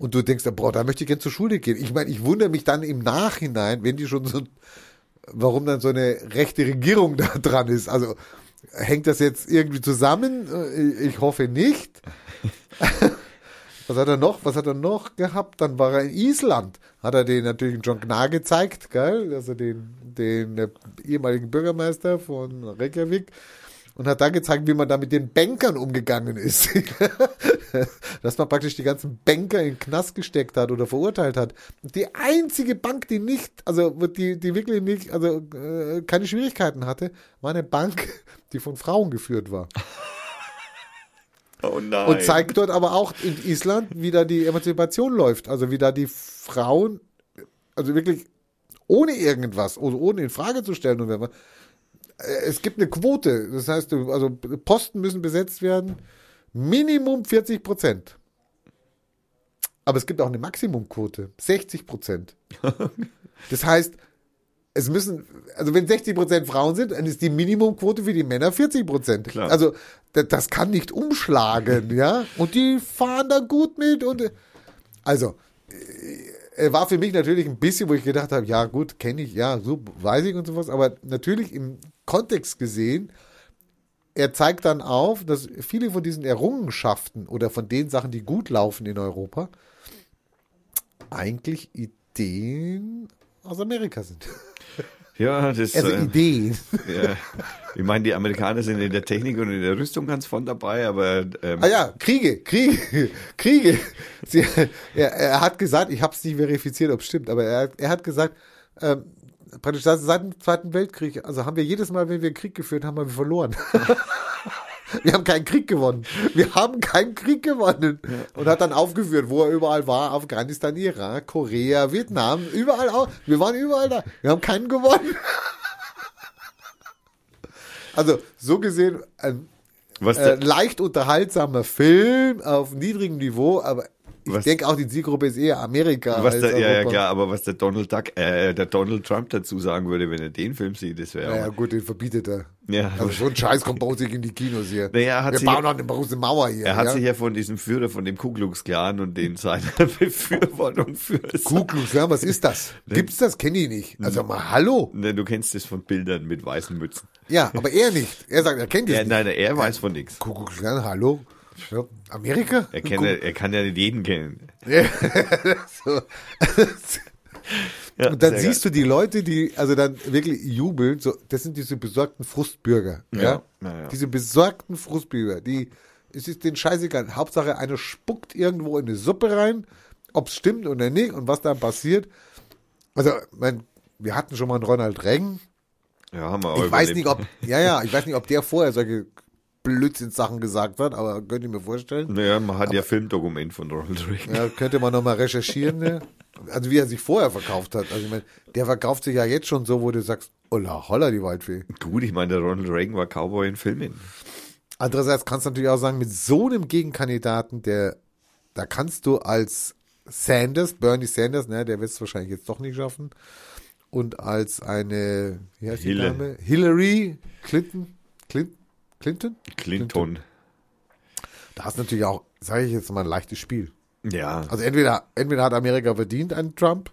Und du denkst, boah, da möchte ich gerne zur Schule gehen. Ich meine, ich wundere mich dann im Nachhinein, wenn die schon so, warum dann so eine rechte Regierung da dran ist. Also hängt das jetzt irgendwie zusammen? Äh, Ich hoffe nicht. Was hat er noch? Was hat er noch gehabt? Dann war er in Island. Hat er den natürlich John Gnar gezeigt, gell? Also den, den äh, ehemaligen Bürgermeister von Reykjavik. Und hat dann gezeigt, wie man da mit den Bankern umgegangen ist. Dass man praktisch die ganzen Banker in den Knast gesteckt hat oder verurteilt hat. Die einzige Bank, die nicht, also die, die wirklich nicht, also äh, keine Schwierigkeiten hatte, war eine Bank, die von Frauen geführt war. Oh nein. Und zeigt dort aber auch in Island, wie da die Emanzipation läuft. Also wie da die Frauen, also wirklich ohne irgendwas, also ohne in Frage zu stellen. Und wenn man, äh, es gibt eine Quote, das heißt, also Posten müssen besetzt werden, Minimum 40 Prozent. Aber es gibt auch eine Maximumquote, 60 Prozent. Das heißt, es müssen, also wenn 60 Prozent Frauen sind, dann ist die Minimumquote für die Männer 40 Prozent. Also da- das kann nicht umschlagen, ja. Und die fahren da gut mit und also war für mich natürlich ein bisschen, wo ich gedacht habe, ja gut, kenne ich, ja, so weiß ich und sowas, aber natürlich im Kontext gesehen, er zeigt dann auf, dass viele von diesen Errungenschaften oder von den Sachen, die gut laufen in Europa, eigentlich Ideen aus Amerika sind. ja, das. Also äh, Ideen. ja. Ich meine, die Amerikaner sind in der Technik und in der Rüstung ganz von dabei, aber ähm, Ah ja, Kriege, Kriege, Kriege. Sie, er, er hat gesagt, ich habe es nicht verifiziert, ob es stimmt, aber er, er hat gesagt, ähm, praktisch seit, dem Zweiten Weltkrieg, also haben wir jedes Mal, wenn wir Krieg geführt haben, haben wir verloren. Wir haben keinen Krieg gewonnen. Wir haben keinen Krieg gewonnen. Und hat dann aufgeführt, wo er überall war. Afghanistan, Irak, Korea, Vietnam, überall auch. Wir waren überall da. Wir haben keinen gewonnen. Also, so gesehen, ein äh, leicht unterhaltsamer Film auf niedrigem Niveau, aber ich denke auch, die Zielgruppe ist eher Amerika was als der, ja, ja, klar, aber was der Donald Duck, äh, der Donald Trump dazu sagen würde, wenn er den Film sieht, das wäre. Ja, ja, gut, den verbietet er. Ja, Also so ein Scheiß kommt bei uns nicht in die Kinos hier. Naja, er hat Wir sich- bauen noch eine große Mauer hier. Er hat ja? sich ja von diesem Führer von dem Ku Klux Klan und den seiner Befürwortung für Ku Klux, ja, was ist das? Gibt's das? Kenne ich nicht. Also mal, hallo? Ne, du kennst das von Bildern mit weißen Mützen. Ja, aber er nicht. Er sagt, er kennt das Ja, nicht. nein, er weiß von nichts. Ku Klux Klan, hallo? Amerika? Er, kennt, er kann ja nicht jeden kennen. so. Ja, Und dann siehst du die Leute, die also dann wirklich jubeln, so, das sind diese besorgten Frustbürger. Ja, Ja, ja. Diese besorgten Frustbürger, die, es ist denen scheißegal. Hauptsache, einer spuckt irgendwo in eine Suppe rein, ob es stimmt oder nicht und was dann passiert. Also, mein, wir hatten schon mal einen Ronald Reagan. geil. Ja, haben wir auch Ich weiß überlebt. nicht, ob, ja, ja, ich weiß nicht, ob der vorher solche Blödsinnssachen gesagt hat, aber könnt ihr mir vorstellen. Naja, man hat ja Filmdokument von Ronald Reagan. Ja, könnte man nochmal recherchieren, ne? Also wie er sich vorher verkauft hat. Also ich meine, der verkauft sich ja jetzt schon so, wo du sagst, holla, holla, die Waldfee. Gut, ich meine, der Ronald Reagan war Cowboy in Filmen. Andererseits kannst du natürlich auch sagen, mit so einem Gegenkandidaten, der, da kannst du als Sanders, Bernie Sanders, ne, der wird es wahrscheinlich jetzt doch nicht schaffen, und als eine, wie heißt die Hille. Dame? Hillary Clinton, Clinton, Clinton? Clinton. Da hast du natürlich auch, sage ich jetzt mal, ein leichtes Spiel. Ja. Also entweder, entweder hat Amerika verdient einen Trump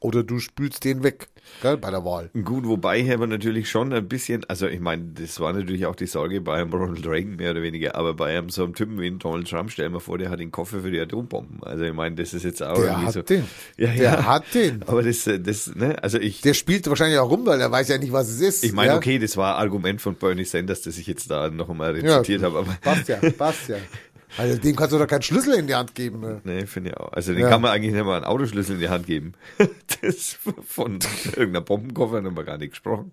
oder du spülst den weg gell, bei der Wahl. Gut, wobei ich aber natürlich schon ein bisschen, also ich meine, das war natürlich auch die Sorge bei einem Ronald Reagan mehr oder weniger, aber bei einem so einem Typen wie Donald Trump, stell dir mal vor, der hat den Koffer für die Atombomben. Also ich meine, das ist jetzt auch Der irgendwie hat so. den. Ja, Der ja. hat den. Aber das, das, ne, also ich, Der spielt wahrscheinlich auch rum, weil er weiß ja nicht, was es ist. ich meine, ja? okay, das war Argument von Bernie Sanders, das ich jetzt da noch einmal Ja, rezitiert habe, aber Passt ja, passt ja. Also dem kannst du doch keinen Schlüssel in die Hand geben. Ne? Nee, finde ich auch. Also den Ja. kann man eigentlich nicht mal einen Autoschlüssel in die Hand geben. Das von irgendeiner Bombenkoffer haben wir gar nicht gesprochen.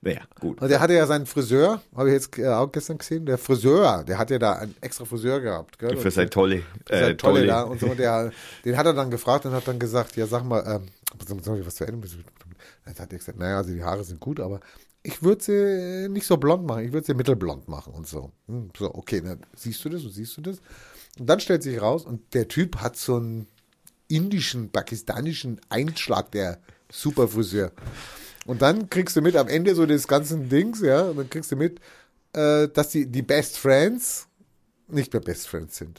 Naja, gut. Und der hatte ja seinen Friseur, habe ich jetzt äh, auch gestern gesehen, der Friseur, der hat ja da einen extra Friseur gehabt. Gell? Für sein tolle, Für sein äh, Tolle tolle, da und so. Und der, den hat er dann gefragt und hat dann gesagt, ja sag mal, ähm, soll ich was zu Ende? Dann hat er gesagt, naja, also die Haare sind gut, aber ich würde sie nicht so blond machen, ich würde sie mittelblond machen und so. Hm, so, okay, dann siehst du das und siehst du das. Und dann stellt sich raus und der Typ hat so einen indischen, pakistanischen Einschlag, der Superfriseur. Und dann kriegst du mit am Ende so des ganzen Dings, ja, und dann kriegst du mit, äh, dass die, die Best Friends nicht mehr Best Friends sind.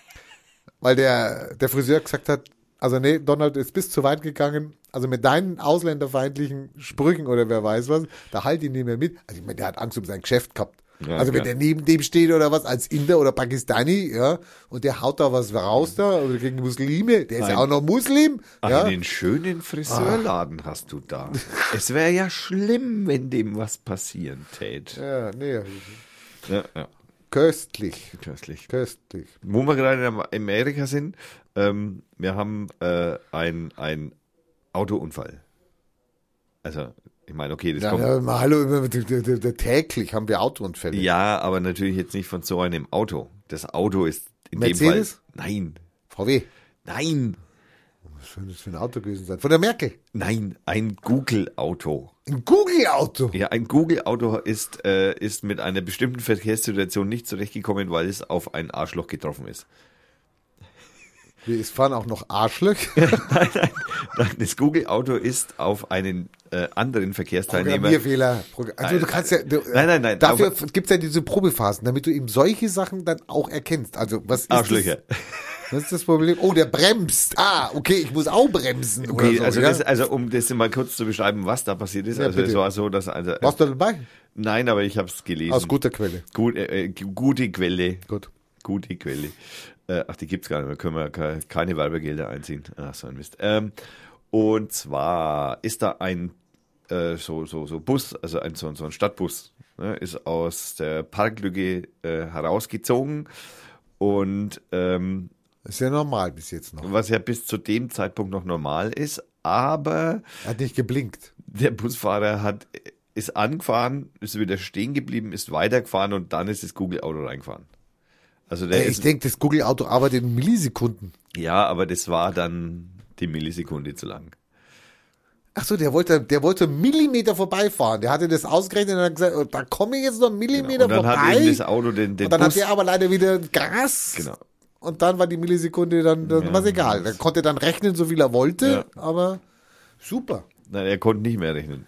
Weil der, der Friseur gesagt hat, also nee, Donald ist bis zu weit gegangen, also mit deinen ausländerfeindlichen Sprüchen oder wer weiß was, da halt ihn nicht mehr mit. Also ich meine, der hat Angst um sein Geschäft gehabt. Ja, also wenn klar. der neben dem steht oder was, als Inder oder Pakistani, ja, und der haut da was raus da, oder gegen Muslime, der ist ja Nein. auch noch Muslim, ja. Einen schönen Friseurladen hast du da. Es wäre ja schlimm, wenn dem was passieren täte. Ja, nee, Ja, ja, köstlich, köstlich. köstlich. Wo wir gerade in Amerika sind, ähm, wir haben äh, ein, ein Autounfall. Also, ich meine, okay, das Ja, kommt. ja, mal, hallo, täglich haben wir Autounfälle. Ja, aber natürlich jetzt nicht von so einem Auto. Das Auto ist in Mercedes? dem Fall. Nein, VW. nein, Was soll das für ein Auto gewesen sein? Von der Merkel. nein, ein Google-Auto. Ein Google-Auto. Ja, ein Google-Auto ist, äh, ist mit einer bestimmten Verkehrssituation nicht zurechtgekommen, weil es auf ein Arschloch getroffen ist. Wir es fahren auch noch Arschlöcher. nein, nein, nein, das Google-Auto ist auf einen äh, anderen Verkehrsteilnehmer. Programmierfehler. Progr- Also Nein, du kannst ja. Du, nein, nein, nein, Dafür gibt's ja diese Probephasen, damit du eben solche Sachen dann auch erkennst. Also was ist Arschlöcher. Das, was ist das Problem? Oh, der bremst. Ah, okay, ich muss auch bremsen Okay, so. also, ja? das, also um das mal kurz zu beschreiben, was da passiert ist. Ja, also es war so, dass also Warst du dabei? nein, aber ich habe es gelesen. Aus guter Quelle. Gut, äh, äh, gute Quelle. Gut. Gute Quelle. Äh, ach, die gibt's gar nicht mehr. Können wir ke- keine Werbegelder einziehen. Ach, so ein Mist. Ähm, und zwar ist da ein äh, so, so, so Bus, also ein, so, so ein Stadtbus, ne, ist aus der Parklücke äh, herausgezogen. Und ähm, Ist ja normal bis jetzt noch. was ja bis zu dem Zeitpunkt noch normal ist, aber Er hat nicht geblinkt. der Busfahrer hat ist angefahren, ist wieder stehen geblieben, ist weitergefahren und dann ist das Google-Auto reingefahren. Also der Ey, ich denke, das Google-Auto arbeitet in Millisekunden. ja, aber das war dann die Millisekunde zu lang. Ach so, der wollte, der wollte einen Millimeter vorbeifahren. Der hatte das ausgerechnet und hat gesagt, oh, da komme ich jetzt noch einen Millimeter Genau. Und dann vorbei. hat eben das Auto den, den und dann Bus, hat der aber leider wieder Gas. Genau. Und dann war die Millisekunde dann, dann Ja, war's egal. Er konnte dann rechnen, so viel er wollte, Ja. aber super. nein, er konnte nicht mehr rechnen.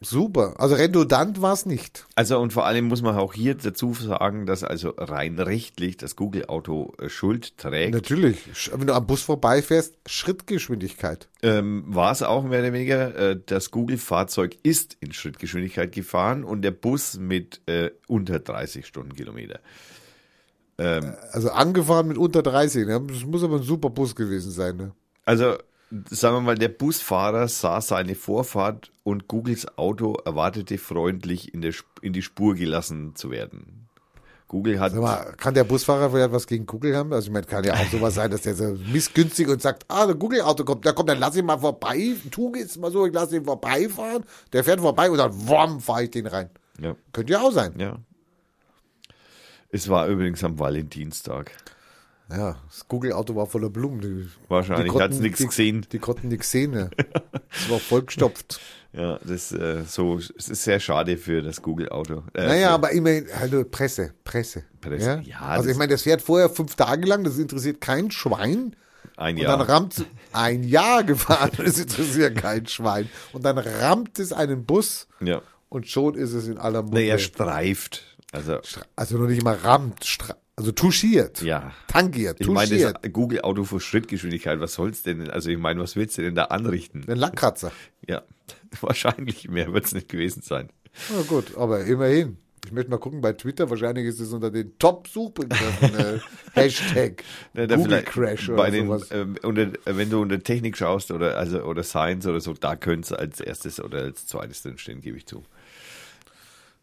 Super. Also redundant war's nicht. Also und vor allem muss man auch hier dazu sagen, dass also rein rechtlich das Google-Auto äh, Schuld trägt. Natürlich. Wenn du am Bus vorbeifährst, Schrittgeschwindigkeit. ähm, war es auch mehr oder weniger, äh, das Google-Fahrzeug ist in Schrittgeschwindigkeit gefahren und der Bus mit äh, unter 30 Stundenkilometer. Also angefahren mit unter 30. Ne? Das muss aber ein super Bus gewesen sein. Ne? Also sagen wir mal, der Busfahrer sah seine Vorfahrt und Googles Auto erwartete freundlich in, der, in die Spur gelassen zu werden. Google hat Sag mal, kann der Busfahrer vielleicht was gegen Google haben? Also ich meine, kann ja auch sowas sein, dass der so missgünstig und sagt, ah, der Google-Auto kommt, der kommt, dann lass ihn mal vorbei. Tu jetzt mal so, ich lass ihn vorbeifahren. Der fährt vorbei und dann wom, fahre ich den rein. ja, Könnte ja auch sein. ja. Es war übrigens am Valentinstag. Ja, das Google-Auto war voller Blumen. Die, Wahrscheinlich hat's konnten- nichts gesehen. Die konnten nichts sehen. Ja. Es war vollgestopft. Ja, das äh, so es ist sehr schade für das Google-Auto. Äh, Naja, aber immerhin, also Presse, Presse. Presse, Ja? ja, also ich meine, das fährt vorher fünf Tage lang, das interessiert kein Schwein. ein Und Jahr. dann rammt ein Jahr gefahren, das interessiert kein Schwein. Und dann rammt es einen Bus ja. und schon ist es in aller Munde. Naja, streift. Also also noch nicht mal rammt, also touchiert, ja. tangiert, Ich meine, touchiert. das Google-Auto für Schrittgeschwindigkeit, was soll's denn? Also ich meine, was willst du denn da anrichten? Ein Lackkratzer. Ja, wahrscheinlich mehr wird's nicht gewesen sein. Na gut, aber immerhin. Ich möchte mal gucken bei Twitter, wahrscheinlich ist es unter den Top-Suchbegriffen äh, Hashtag da Google Crash oder bei den, sowas. ähm, unter, äh, wenn du unter Technik schaust oder also oder Science oder so, da könnte es als erstes oder als zweites drin stehen, gebe ich zu.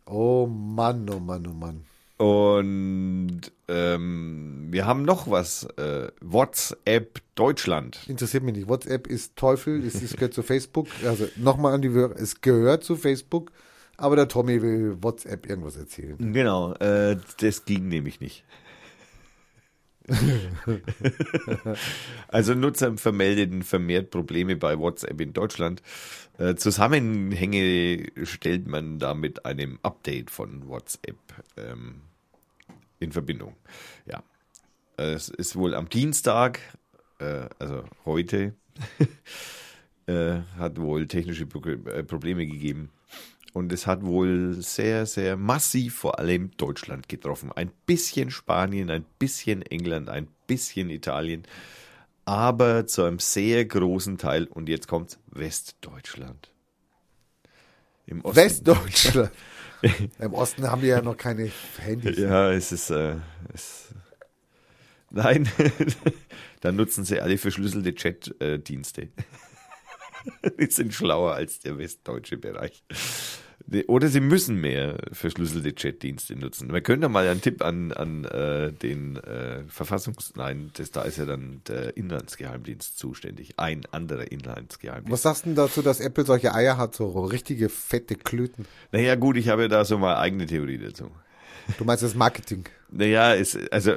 Oh Mann, oh Mann, oh Mann. Und ähm, wir haben noch was. Äh, WhatsApp Deutschland. Interessiert mich nicht. WhatsApp ist Teufel, es, es gehört zu Facebook. Also nochmal an die Hörer, es gehört zu Facebook, aber der Tommy will WhatsApp irgendwas erzählen. Genau, äh, das ging nämlich nicht. also Nutzer vermeldeten vermehrt Probleme bei WhatsApp in Deutschland. Äh, Zusammenhänge stellt man da mit einem Update von WhatsApp ähm, in Verbindung. Ja, es ist wohl am Dienstag, äh, also heute, äh, hat wohl technische äh, Probleme gegeben. Und es hat wohl sehr, sehr massiv vor allem Deutschland getroffen. Ein bisschen Spanien, ein bisschen England, ein bisschen Italien. Aber zu einem sehr großen Teil, und jetzt kommt Westdeutschland. Im Osten. Westdeutschland. Im Osten haben wir ja noch keine Handys. Ja, es ist. Äh, es, nein, dann nutzen sie alle verschlüsselte Chat-Dienste. Die sind schlauer als der westdeutsche Bereich. Oder sie müssen mehr verschlüsselte Chat-Dienste nutzen. Man könnte mal einen Tipp an, an äh, den äh, Verfassungs... Nein, das, da ist ja dann der Inlandsgeheimdienst zuständig. Ein anderer Inlandsgeheimdienst. Was sagst du denn dazu, dass Apple solche Eier hat, so richtige fette Klöten? Naja, gut, ich habe ja da so mal eigene Theorie dazu. Du meinst das Marketing? Naja, es, also,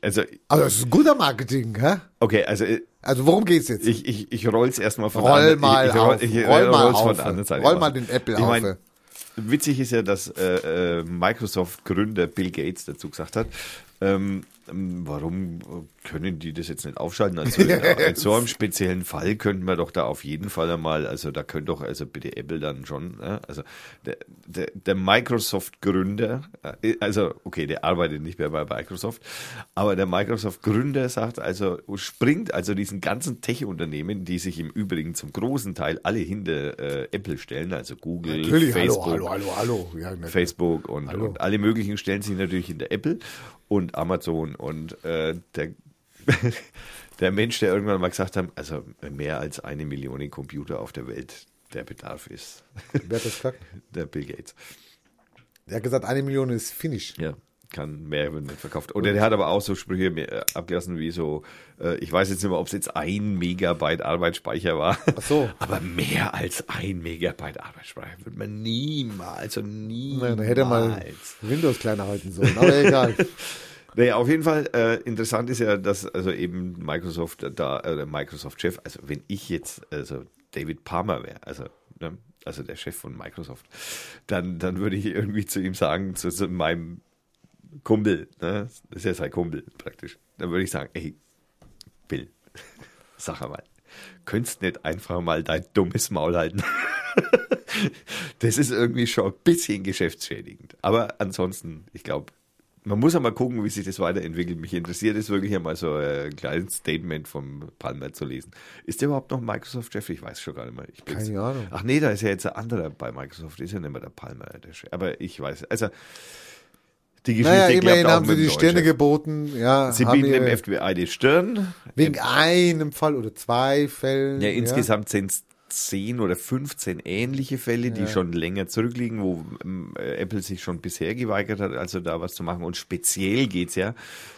also, Also das ist ein guter Marketing, hä? okay, also Also worum geht's jetzt? Ich, ich, ich roll's erstmal von Roll der anderen- mal ich, ich, roll, auf, ich, roll mal auf. anderen Seite Roll mal den Apple ich mein, auf. Witzig ist ja, dass äh, äh, Microsoft-Gründer Bill Gates dazu gesagt hat, ähm, ähm, warum können die das jetzt nicht aufschalten? Also in so einem speziellen Fall könnten wir doch da auf jeden Fall einmal, also da könnte doch also bitte Apple dann schon, ne? also der, der, der Microsoft-Gründer, äh, also okay, der arbeitet nicht mehr bei Microsoft, aber der Microsoft-Gründer sagt also, springt also diesen ganzen Tech-Unternehmen, die sich im Übrigen zum großen Teil alle hinter äh, Apple stellen, also Google, Natürlich, Facebook, hallo, hallo, hallo, hallo. Ja, Facebook und, und alle möglichen stellen sich natürlich hinter Apple und Amazon und äh, der, der Mensch, der irgendwann mal gesagt hat, also mehr als eine Million Computer auf der Welt, der Bedarf ist Wer hat das gesagt? der Bill Gates. Der hat gesagt, eine Million ist Finish. Ja. Kann mehr wird nicht verkauft. Oder der hat aber auch so Sprüche äh, abgelassen wie so, äh, ich weiß jetzt nicht mehr, ob es jetzt ein Megabyte Arbeitsspeicher war. Ach so. Aber mehr als ein Megabyte Arbeitsspeicher wird man niemals und niemals. Dann hätte mal Windows kleiner halten sollen, aber egal. Naja, auf jeden Fall äh, interessant ist ja, dass also eben Microsoft da, äh, Microsoft-Chef, also wenn ich jetzt, also David Palmer wäre, also, ne, also der Chef von Microsoft, dann, dann würde ich irgendwie zu ihm sagen, zu, zu meinem Kumpel, ne, das ist ja sein Kumpel praktisch, dann würde ich sagen, ey, Bill, sag mal, könntest nicht einfach mal dein dummes Maul halten? das ist irgendwie schon ein bisschen geschäftsschädigend. Aber ansonsten, ich glaube, man muss ja mal gucken, wie sich das weiterentwickelt. Mich interessiert es wirklich einmal so ein kleines Statement vom Palmer zu lesen. Ist der überhaupt noch Microsoft-Chef? Ich weiß schon gar nicht mehr. Keine Ahnung. Ach nee, da ist ja jetzt ein anderer bei Microsoft. Ist ja nicht mehr der Palmer. Der Chef. Aber ich weiß. Also, die Geschichte Naja, immerhin haben sie die neuen Stirne geboten. Ja, Sie bieten dem FBI die Stirn. wegen einem Fall oder zwei Fällen. Ja, insgesamt sind es 10 oder 15 ähnliche Fälle, die schon länger zurückliegen, wo ähm, äh, Apple sich schon bisher geweigert hat, also da was zu machen. Und speziell geht's ja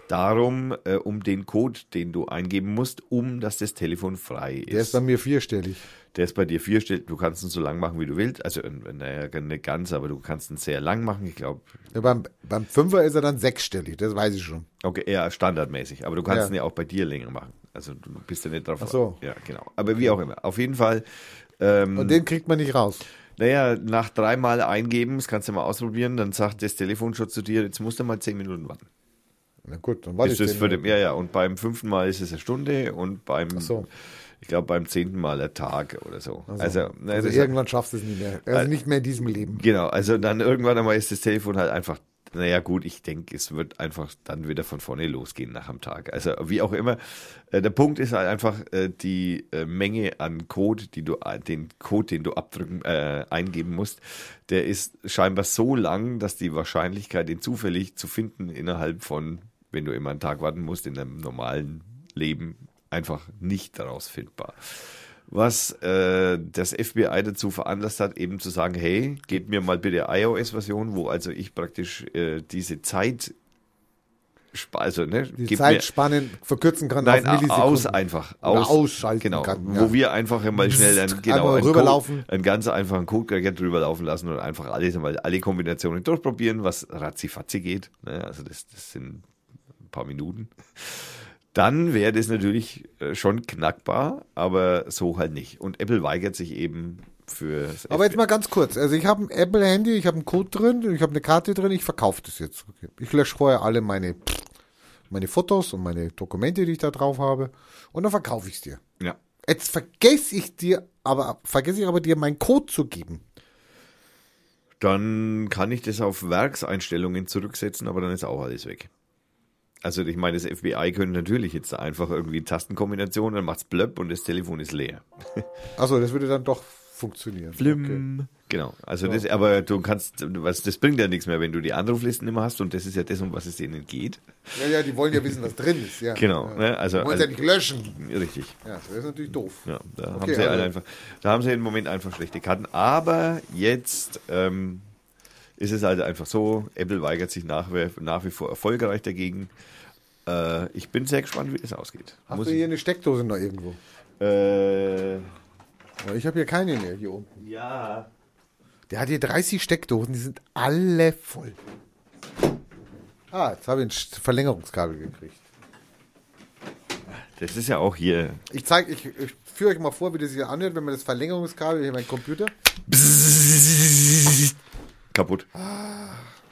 darum, äh, um den Code, den du eingeben musst, um dass das Telefon frei ist. Der ist bei mir vierstellig. Der ist bei dir vierstellig. Du kannst ihn so lang machen, wie du willst. Also, naja, nicht ganz, aber du kannst ihn sehr lang machen. Ich glaube, Ja, beim, beim Fünfer ist er dann sechsstellig, das weiß ich schon. Okay, eher standardmäßig, aber du kannst Ja. ihn ja auch bei dir länger machen. Also du bist ja nicht drauf. Ach so. Ja, genau. Aber wie auch immer. Auf jeden Fall, ähm, Und den kriegt man nicht raus. naja, nach dreimal eingeben, das kannst du mal ausprobieren, dann sagt das Telefon schon zu dir, jetzt musst du mal zehn Minuten warten. Na gut, dann warte Bis ich das für den, ja, ja, und beim fünften Mal ist es eine Stunde und beim, so. Ich glaube, beim zehnten Mal ein Tag oder so. Also, Also, na, also das- irgendwann schaffst du es nicht mehr. Also nicht mehr in diesem Leben. Genau, also dann irgendwann einmal ist das Telefon halt einfach, naja gut, ich denke, es wird einfach dann wieder von vorne losgehen nach dem Tag. Also wie auch immer. Äh, der Punkt ist halt einfach äh, die äh, Menge an Code, die du, den Code, den du abdrücken, äh, eingeben musst, der ist scheinbar so lang, dass die Wahrscheinlichkeit, den zufällig zu finden innerhalb von, wenn du immer einen Tag warten musst, in einem normalen Leben einfach nicht herausfindbar was äh, das FBI dazu veranlasst hat, eben zu sagen, hey, gebt mir mal bitte iOS-Version, wo also ich praktisch äh, diese Zeit, also ne, Die Zeitspannen verkürzen kann Nein, auf Millisekunden. aus einfach. Oder Aus, ausschalten genau, kann, Wo ja. wir einfach mal schnell einen, genau, einen, rüberlaufen. Code, einen ganz einfachen Codecracker drüber laufen lassen und einfach alles mal alle Kombinationen durchprobieren, was ratzifatzi geht. Ne? Also das, das sind ein paar Minuten. Dann wäre das natürlich äh, schon knackbar, aber so halt nicht. Und Apple weigert sich eben für Aber jetzt mal ganz kurz. Also ich habe ein Apple-Handy, ich habe einen Code drin, ich habe eine Karte drin, ich verkaufe das jetzt. Ich lösche vorher alle meine, meine Fotos und meine Dokumente, die ich da drauf habe. Und dann verkaufe ich es dir. ja. Jetzt vergesse ich dir, aber vergesse ich aber dir meinen Code zu geben. Dann kann ich das auf Werkseinstellungen zurücksetzen, aber dann ist auch alles weg. Also ich meine, das FBI könnte natürlich jetzt einfach irgendwie Tastenkombinationen, dann macht's blöpp und das Telefon ist leer. Achso, das würde dann doch funktionieren. Okay. Genau. Also das, aber du kannst, was, das bringt ja nichts mehr, wenn du die Anruflisten immer hast und das ist ja das, um was es denen geht. Ja, ja, die wollen ja wissen, was drin ist. Ja. Genau. Ja. Ne? Also, Die wollen also ja nicht löschen. richtig. Ja, das ist natürlich doof. Ja, da haben Okay, sie also- alle einfach, da haben sie im Moment einfach schlechte Karten. Aber jetzt ähm, ist es halt einfach so, Apple weigert sich nach, wie- nach wie vor erfolgreich dagegen. Äh, ich bin sehr gespannt, wie das ausgeht. Hast Muss du hier eine Steckdose noch irgendwo? ich, äh, ich habe hier keine mehr hier unten. ja. Der hat hier 30 Steckdosen, die sind alle voll. Ah, jetzt habe ich ein Verlängerungskabel gekriegt. Das ist ja auch hier. Ich zeige, ich, ich führe euch mal vor, wie das sich anhört, wenn man das Verlängerungskabel hier mein Computer. Kaputt.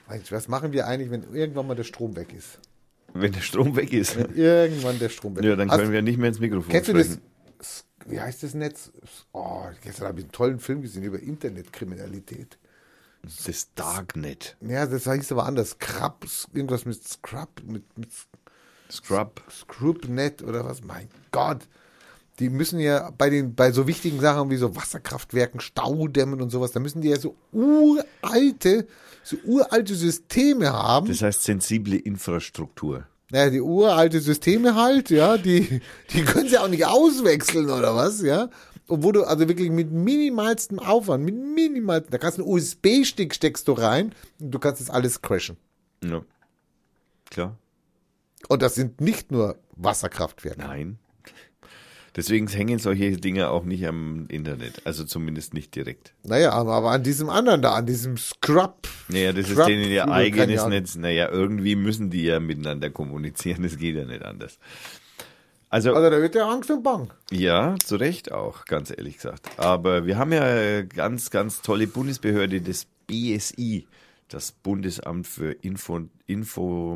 Mensch, Was machen wir eigentlich, wenn irgendwann mal der Strom weg ist? Wenn der Strom weg ist. Irgendwann der Strom weg Ja, dann können wir nicht mehr ins Mikrofon Kennst du das? sprechen. Wie heißt das Netz? Oh, gestern habe ich einen tollen Film gesehen über Internetkriminalität. Das Darknet. Ja, das hieß aber anders. Scrub, irgendwas mit Scrub, mit, mit Scrub. Scrubnet oder was? Mein Gott. Die müssen ja bei den, bei so wichtigen Sachen wie so Wasserkraftwerken, Staudämmen und sowas, da müssen die ja so uralte, so uralte Systeme haben. Das heißt sensible Infrastruktur. Naja, die uralte Systeme halt, ja, die, die können sie auch nicht auswechseln oder was, ja. Und wo du also wirklich mit minimalstem Aufwand, mit minimalstem, da kannst du einen USB-Stick steckst du rein und du kannst das alles crashen. Ja. klar. Und das sind nicht nur Wasserkraftwerke. Nein. Deswegen hängen solche Dinge auch nicht am Internet, also zumindest nicht direkt. Naja, aber, aber an diesem anderen da, an diesem Scrub. Naja, das ist Scrub- denen ihr eigenes. Netz. Naja, irgendwie müssen die ja miteinander kommunizieren, das geht ja nicht anders. Also, Also da wird ja Angst und Bang. ja, zu Recht auch, ganz ehrlich gesagt. Aber wir haben ja eine ganz, ganz tolle Bundesbehörde, das BSI, das Bundesamt für Info,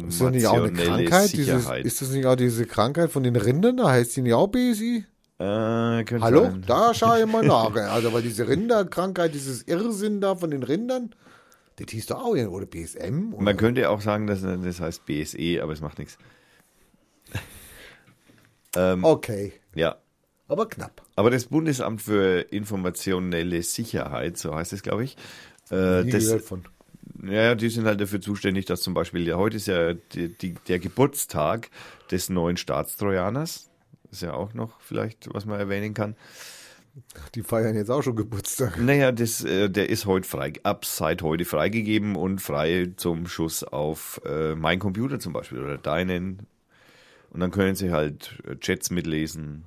Ist das nicht auch eine informationelle Krankheit? Dieses, Sicherheit. ist das nicht auch diese Krankheit von den Rindern? Da heißt die nicht auch BSI? äh, Hallo? sein. Da schaue ich mal nach. Also, weil diese Rinderkrankheit, dieses Irrsinn da von den Rindern, das hieß doch auch, oder BSM? Oder? Man könnte auch sagen, dass das heißt BSE, aber es macht nichts. ähm, Okay, Ja, aber knapp. aber das Bundesamt für informationelle Sicherheit, so heißt es, glaube ich, äh, Nie das, gehört von. Ja, die sind halt dafür zuständig, dass zum Beispiel, ja, heute ist ja die, die, der Geburtstag des neuen Staatstrojaners. Ist ja auch noch vielleicht, was man erwähnen kann. Die feiern jetzt auch schon Geburtstag. Naja, das, äh, der ist heute frei, ab seit heute freigegeben und frei zum Schuss auf äh, mein Computer zum Beispiel oder deinen. Und dann können sie halt äh, Chats mitlesen,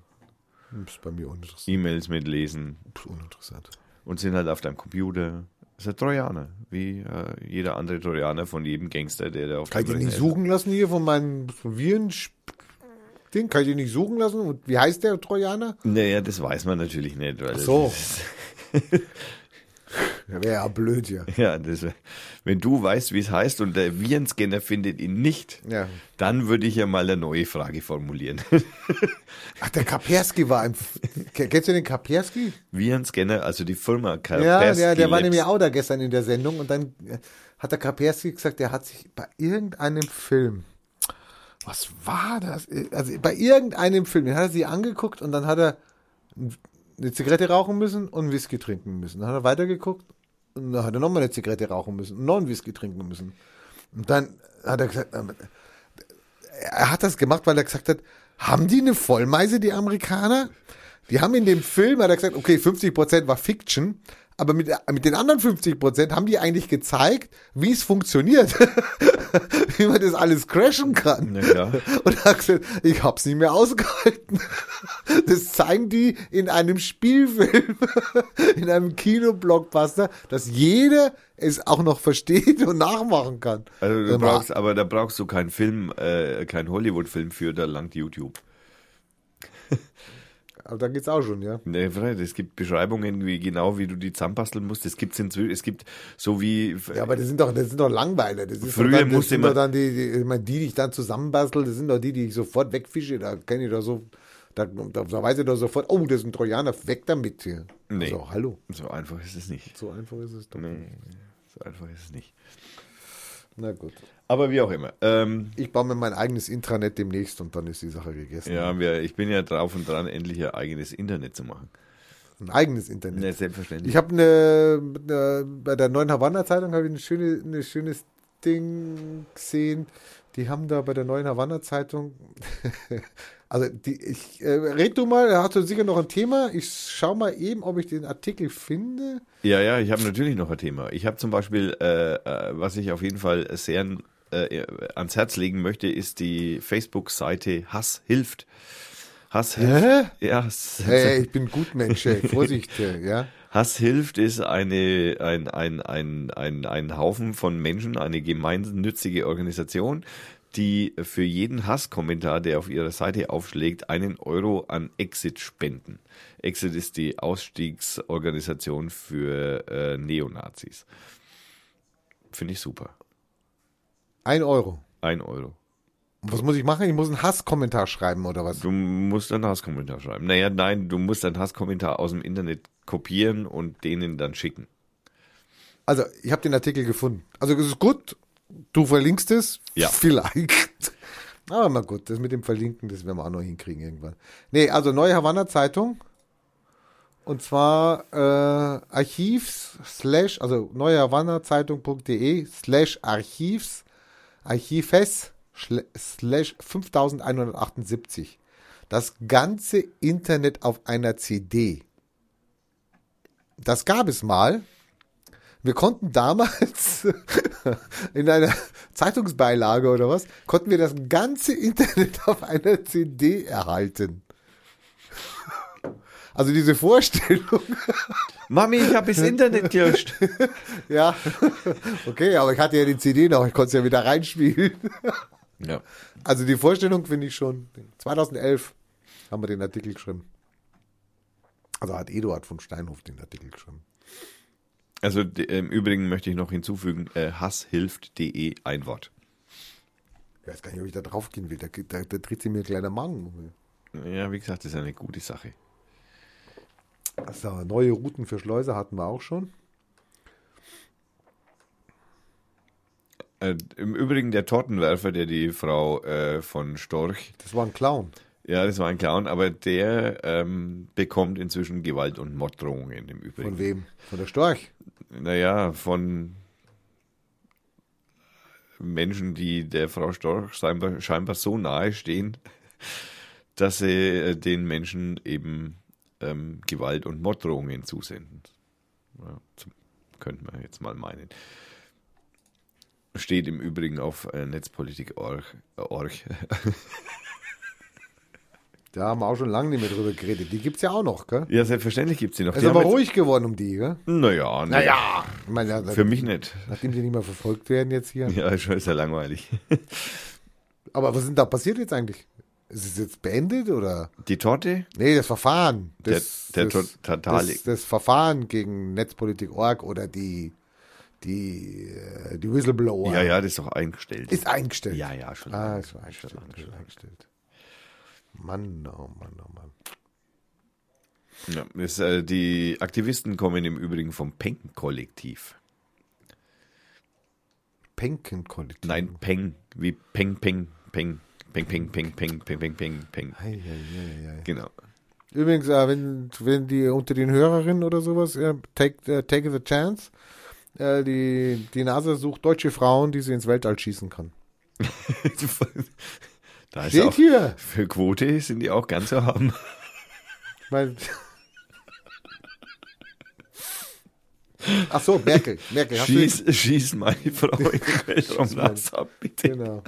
ist bei mir uninteressant. E-Mails mitlesen Pff, uninteressant. und sind halt auf deinem Computer. Das ist ein Trojaner, wie äh, jeder andere Trojaner von jedem Gangster, der da auf Kann ich den nicht ist. suchen lassen hier von meinem Viren? Ding? Kann ich den nicht suchen lassen? Und wie heißt der Trojaner? Naja, das weiß man natürlich nicht. Weil Ach so. Wäre ja blöd hier. ja, das, wenn du weißt, wie es heißt und der Virenscanner findet ihn nicht, Ja. dann würde ich ja mal eine neue Frage formulieren. Ach, der Kapersky war ein. Ke- Kennst du den Kapersky? Virenscanner, also die Firma Ja, Kaspersky der, der war nämlich auch da gestern in der Sendung und dann äh, hat der Kapersky gesagt, der hat sich bei irgendeinem Film, was war das? Also bei irgendeinem Film, den hat er sich angeguckt und dann hat er eine Zigarette rauchen müssen und Whisky trinken müssen. Dann hat er weitergeguckt und dann hat er nochmal eine Zigarette rauchen müssen und noch einen Whisky trinken müssen. Und dann hat er gesagt, ähm, er hat das gemacht, weil er gesagt hat, haben die eine Vollmeise, die Amerikaner? Die haben in dem Film, hat er gesagt, okay, 50% war Fiction, aber mit, mit den anderen 50% haben die eigentlich gezeigt, wie es funktioniert. wie man das alles crashen kann. Klar. Und hat gesagt, ich hab's nicht mehr ausgehalten. Das zeigen die in einem Spielfilm, in einem Kinoblockbuster, dass jeder es auch noch versteht und nachmachen kann. Also du brauchst, aber da brauchst du keinen Film, äh, keinen Hollywood-Film für, da langt YouTube. Aber da geht's auch schon, ja. Nee, es gibt Beschreibungen, wie genau wie du die zusammenbasteln musst. Es gibt inzwischen, es gibt so wie Ja, aber das sind doch, das sind doch Langweiler. Das ist Früher dann, das musste sind man- doch dann die, die, ich meine, die, die ich dann zusammenbastel, das sind doch die, die ich sofort wegfische. Da kenne ich doch so, da, da, da weiß ich doch sofort, oh, das ist ein Trojaner, weg damit hier. Nee. Also, hallo. so einfach ist es nicht. So einfach ist es doch. Nee, so einfach ist es nicht. Na gut. Aber wie auch immer. Ähm, Ich baue mir mein eigenes Intranet demnächst und dann ist die Sache gegessen. ja, wir, ich bin ja drauf und dran, endlich ein eigenes Internet zu machen. Ein eigenes Internet. Ne, selbstverständlich. Ich habe eine, eine, bei der neuen Havanna Zeitung habe ich ein schöne, eine schönes Ding gesehen. Die haben da bei der neuen Havanna Zeitung, also die, ich äh, red du mal, da hast du sicher noch ein Thema. Ich schau mal eben, ob ich den Artikel finde. Ja, ja, ich habe natürlich noch ein Thema. Ich habe zum Beispiel, äh, äh, was ich auf jeden Fall sehr äh, ans Herz legen möchte, ist die Facebook-Seite Hass hilft. Hass hilft. Hä? Ja, Hey, ich bin Gutmensch, ey. Vorsicht, äh, ja. Hass hilft ist eine, ein, ein, ein, ein, ein Haufen von Menschen, eine gemeinnützige Organisation, die für jeden Hasskommentar, der auf ihrer Seite aufschlägt, einen Euro an Exit spenden. Exit ist die Ausstiegsorganisation für äh, Neonazis. Finde ich super. Ein Euro. Ein Euro. Was muss ich machen? Ich muss einen Hasskommentar schreiben oder was? Du musst einen Hasskommentar schreiben. Naja, nein, du musst einen Hasskommentar aus dem Internet kopieren und denen dann schicken. Also, ich habe den Artikel gefunden. Also, es ist gut. Du verlinkst es. Ja. Vielleicht. Aber mal gut, das mit dem Verlinken, das werden wir auch noch hinkriegen irgendwann. Nee, also Neue Havanna Zeitung. Und zwar äh, Archivs slash, also neuehavannazeitung.de slash Archivs, Archives schle- slash 5178. Das ganze Internet auf einer CD. Das gab es mal. Wir konnten damals in einer Zeitungsbeilage oder was, konnten wir das ganze Internet auf einer CD erhalten. Also diese Vorstellung, Mami, ich habe das Internet gelöscht. ja, okay, aber ich hatte ja die CD noch, ich konnte es ja wieder reinspielen. Ja. Also die Vorstellung finde ich schon. 2011 haben wir den Artikel geschrieben. Also hat Eduard von Steinhoff den Artikel geschrieben. Also d- im Übrigen möchte ich noch hinzufügen, äh, hasshilft.de ein Wort. Ich weiß gar nicht, ob ich da drauf gehen will. Da, da, da dreht sich mir ein kleiner Magen. Ja, wie gesagt, das ist eine gute Sache. Also, neue Routen für Schleuser hatten wir auch schon. Äh, Im Übrigen der Tortenwerfer, der die Frau äh, von Storch, Das war ein Clown. ja, das war ein Clown, aber der ähm, bekommt inzwischen Gewalt- und Morddrohungen im Übrigen. Von wem? Von der Storch. Naja, von Menschen, die der Frau Storch scheinbar, scheinbar so nahe stehen, dass sie äh, den Menschen eben ähm, Gewalt- und Morddrohungen zusenden. Ja, zum, könnte man jetzt mal meinen. Steht im Übrigen auf äh, Netzpolitik.org. Äh. Da haben wir auch schon lange nicht mehr drüber geredet. Die gibt's ja auch noch, gell? ja, selbstverständlich gibt es die noch. Es Die ist aber ruhig geworden um die, gell? naja, nee, Naja. Ich meine, ja, für mich nicht. Nachdem die nicht mehr verfolgt werden jetzt hier. Ja, schon ist ja langweilig. Aber was ist denn da passiert jetzt eigentlich? Ist es jetzt beendet oder? Die Torte? Nee, das Verfahren. Das, Der- der das, das, das Verfahren gegen Netzpolitik.org oder die, die, äh, die Whistleblower. Ja, ja, das ist doch eingestellt. Ist eingestellt. Ja, ja, schon Ah, ist schon eingestellt. Eingestellt. Mann, oh Mann, oh Mann. Ja, das, äh, die Aktivisten kommen im Übrigen vom Peng-Kollektiv. Penken-Kollektiv. Nein, Peng, wie Peng, Peng, Peng, Peng, Peng, Peng, Peng, Peng, Peng, Peng, Peng. Ei, ei, ei, ei. Genau. Übrigens, äh, wenn, wenn die unter den Hörerinnen oder sowas, äh, take, äh, take the chance. Äh, die, die NASA sucht deutsche Frauen, die sie ins Weltall schießen kann. da ist Steht auch, hier. für Quote sind die auch ganz zu haben. Mein, Ach so, Merkel. Merkel, Schieß, schieß meine Frau in den Weltraum ab, du bitte. Genau.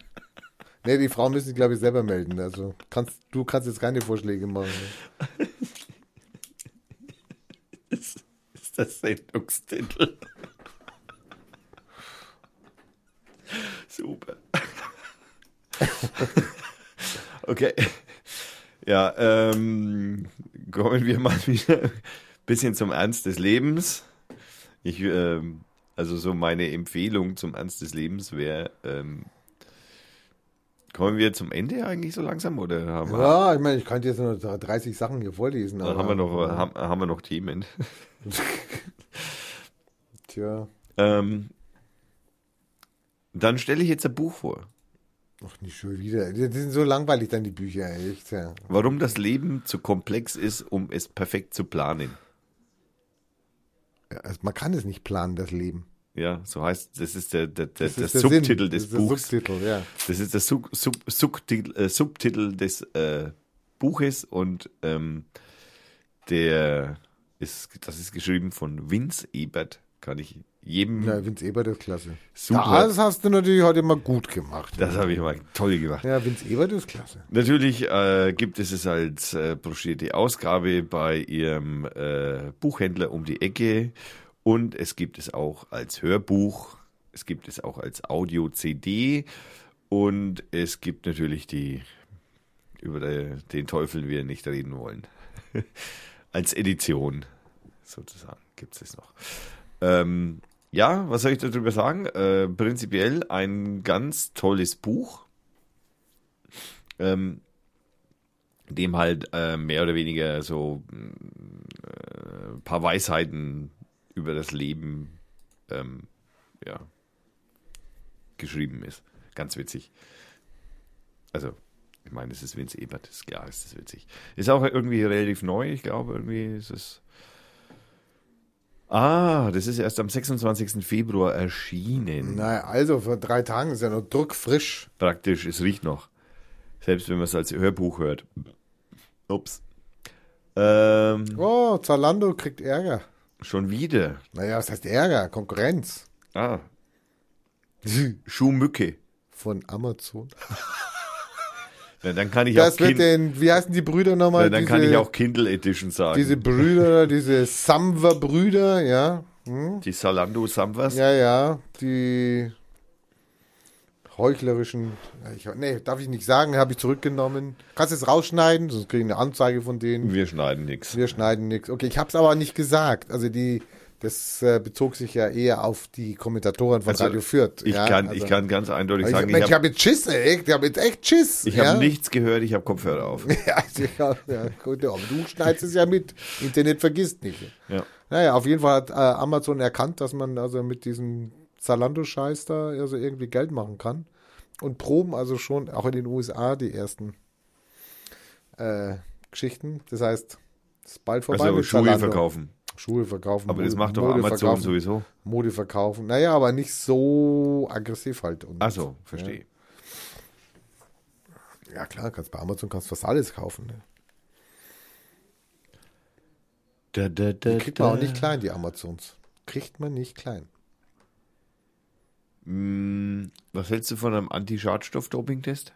Nee, die Frauen müssen sich, glaube ich, selber melden. Also kannst, du kannst jetzt keine Vorschläge machen. Das ist das Sendungstitel. Super. Okay. Ja, ähm, kommen wir mal wieder ein bisschen zum Ernst des Lebens. Ich, ähm, also so meine Empfehlung zum Ernst des Lebens wäre, ähm, kommen wir zum Ende eigentlich so langsam oder haben, wir, Ja, ich meine, ich könnte jetzt nur 30 Sachen hier vorlesen. haben wir noch, haben, haben wir noch Themen? Tja, Ähm, dann stelle ich jetzt ein Buch vor. ach, nicht schon wieder. Die sind so langweilig dann, die Bücher, echt. Ja. Warum das Leben zu komplex ist, um es perfekt zu planen. Ja, Also man kann es nicht planen, das Leben. Ja, so heißt, das ist der, der, der, Das ist der Subtitel Sinn. des das Buchs. Subtitel, ja. Das ist der Sub, Sub, Subtitel, äh, Subtitel des äh, Buches und ähm, der ist, das ist geschrieben von Vince Ebert. Kann ich jedem. Ja, Vince Ebert ist klasse. Super. Das hast du natürlich heute mal gut gemacht. Das habe ich mal toll gemacht. ja, Vince Ebert ist klasse. Natürlich äh, gibt es es als äh, broschierte Ausgabe bei Ihrem äh, Buchhändler um die Ecke und es gibt es auch als Hörbuch, es gibt es auch als Audio-CD und es gibt natürlich die, über den Teufel wir nicht reden wollen, als Edition sozusagen gibt es noch. Ähm, ja, was soll ich darüber sagen? Äh, prinzipiell ein ganz tolles Buch ähm, dem halt äh, mehr oder weniger so äh, ein paar Weisheiten über das Leben ähm, ja, geschrieben ist. Ganz witzig. Also, ich meine, es ist Vince Ebert, ist klar, ist das witzig. Ist auch irgendwie relativ neu, ich glaube, irgendwie ist es. Ah, das ist erst am 26. Februar erschienen. Naja, also vor drei Tagen ist ja noch druckfrisch. Praktisch, es riecht noch. Selbst wenn man es als Hörbuch hört. Ups. Ähm, Oh, Zalando kriegt Ärger. Schon wieder. Naja, was heißt Ärger? Konkurrenz. Ah. Schuhmücke. Von Amazon. Ja, dann kann ich Das auch wird kind, den, wie heißen die Brüder nochmal? ja, dann kann ich auch Kindle Edition sagen. Diese Brüder, diese Samwer-Brüder, ja. die Salando Samwas. Ja, ja, die heuchlerischen, ich, nee, darf ich nicht sagen, habe ich zurückgenommen. Kannst du es rausschneiden, sonst kriege ich eine Anzeige von denen. Wir schneiden nichts. Wir schneiden nichts. Okay, ich habe es aber nicht gesagt. Also die, das äh, bezog sich ja eher auf die Kommentatoren von Also, Radio Fürth. Ich, ja, kann, also, ich kann ganz eindeutig ich, sagen, Mensch, ich habe habe jetzt Schiss, ey. Ich habe jetzt echt Schiss. ich ja? hab nichts gehört, ich habe Kopfhörer auf. Ja, also hab, ja, gut, aber du schneidest es ja mit. Internet vergisst nicht. Ja. Naja, auf jeden Fall hat äh, Amazon erkannt, dass man also mit diesem Zalando-Scheiß da also irgendwie Geld machen kann. Und proben also schon auch in den USA die ersten äh, Geschichten. Das heißt, es ist bald vorbei Also mit Schuhe Zalando. verkaufen. Schuhe verkaufen. Aber das Mode- macht doch Mode Amazon verkaufen, sowieso. Mode verkaufen. Naja, aber nicht so aggressiv halt. Und, Ach so, verstehe. Ja klar, kannst bei Amazon kannst fast alles kaufen. Ne? Da, da, da, Die kriegt man auch nicht klein, die Amazons. Kriegt man nicht klein. Mm, Was hältst du von einem Anti-Schadstoff-Doping-Test?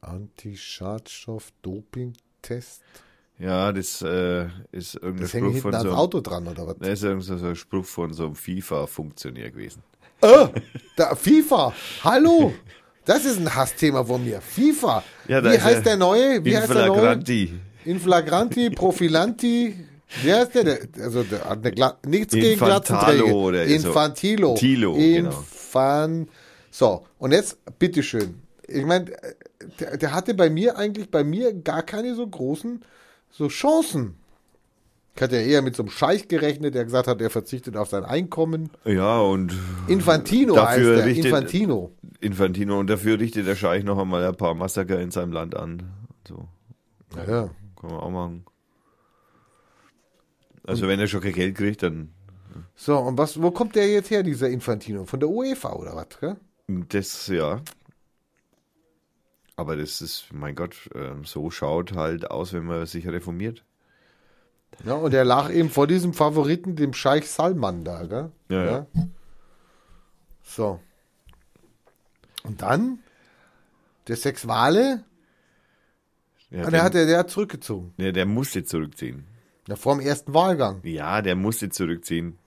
Anti-Schadstoff-Doping-Test. Ja, das äh, ist irgendein Das hängt Spruch von so einem, Auto dran, oder was? das ist irgend so ein Spruch von so einem FIFA-Funktionär gewesen. Äh, da, FIFA, hallo! Das ist ein Hassthema von mir. FIFA. Ja, Wie heißt er. der neue? Wie heißt der neue? flagranti. Inflagranti, Profilanti. Wie heißt der? also der hat eine Gla nichts gegen Infantalo Glatzenträger. oder. Infantilo. Tilo, genau. Infan. So, und jetzt, bitteschön. Ich meine, der, der hatte bei mir eigentlich, bei mir gar keine so großen so Chancen. Ich hatte ja eher mit so einem Scheich gerechnet, der gesagt hat, er verzichtet auf sein Einkommen. Ja, und Infantino Dafür heißt er. richtet- Infantino. Infantino. Und dafür richtet der Scheich noch einmal ein paar Massaker in seinem Land an. So, Ja, ja. kann man auch machen. Also wenn er schon kein Geld kriegt, dann So, und was, wo kommt der jetzt her, dieser Infantino? Von der UEFA oder was? Gell? das, ja. Aber das ist, mein Gott, ähm, so schaut halt aus, wenn man sich reformiert. Ja, und er lag eben vor diesem Favoriten, dem Scheich Salman da, gell? Ja, ja. So. Und dann der Sexuale, Ja, ah, der, hat, der, der hat zurückgezogen. ja, der musste zurückziehen. Ja, vor dem ersten Wahlgang. Ja, der musste zurückziehen.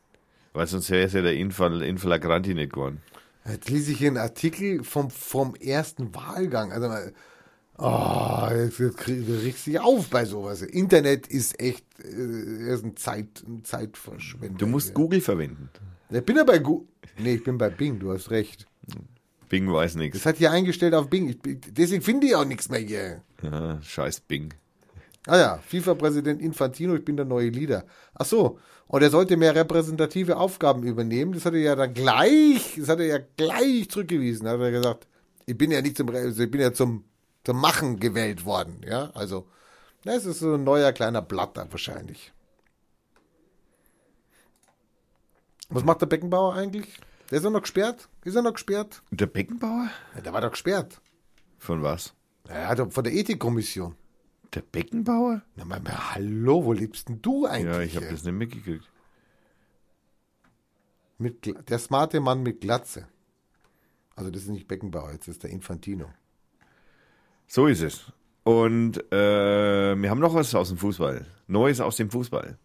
Weil sonst wäre es ja der Infall, Inflagranti nicht geworden. Jetzt lese ich hier einen Artikel vom, vom ersten Wahlgang. Also, mal, oh, jetzt, jetzt regst dich auf bei sowas. Internet ist echt, äh, ist ein, Zeit, ein Zeitverschwender. Du musst hier. Google verwenden. Ich bin ja bei Google. Nee, ich bin bei Bing, du hast recht. Bing weiß nichts. Das hat hier eingestellt auf Bing. Ich, deswegen finde ich auch nichts mehr hier. Ja, scheiß Bing. Ah ja, FIFA-Präsident Infantino, ich bin der neue Leader. Ach so, und er sollte mehr repräsentative Aufgaben übernehmen. Das hat er ja dann gleich, das hat er ja gleich zurückgewiesen. Da hat er gesagt, ich bin ja nicht zum, also ich bin ja zum, zum Machen gewählt worden. Ja, also, das ist so ein neuer kleiner Blatter wahrscheinlich. Was macht der Beckenbauer eigentlich? Der ist er noch gesperrt? Ist er noch gesperrt? Der Beckenbauer? Ja, der war doch gesperrt. Von was? Doch von der Ethikkommission. Der Beckenbauer? Na, mal, mal, hallo, wo lebst denn du eigentlich? Ja, ich habe das nicht mitgekriegt. Mit, der smarte Mann mit Glatze. Also das ist nicht Beckenbauer, jetzt ist der Infantino. So ist es. Und äh, wir haben noch was aus dem Fußball. Neues aus dem Fußball.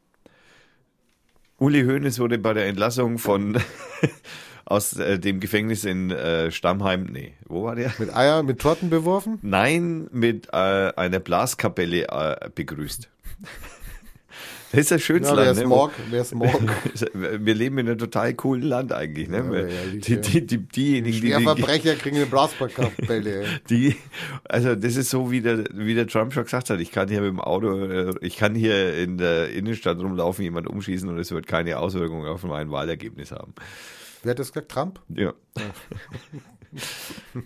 Uli Hoeneß wurde bei der Entlassung von aus äh, dem Gefängnis in äh, Stammheim, nee, wo war der? Mit Eier, mit Torten beworfen? Nein, mit äh, einer Blaskapelle äh, begrüßt. Das ist das schönste Ja, wer Land. ist ne? Morg? Wer ist Morg? Wir leben in einem total coolen Land eigentlich. Ne? Ja, ja, die- die, die, die, diejenigen, die, Verbrecher kriegen eine Blasbergkapelle. die, also das ist so, wie der, wie der Trump schon gesagt hat, ich kann hier mit dem Auto, äh, ich kann hier in der Innenstadt rumlaufen, jemand umschießen und es wird keine Auswirkungen auf mein Wahlergebnis haben. Wer hat das gesagt? Trump? Ja.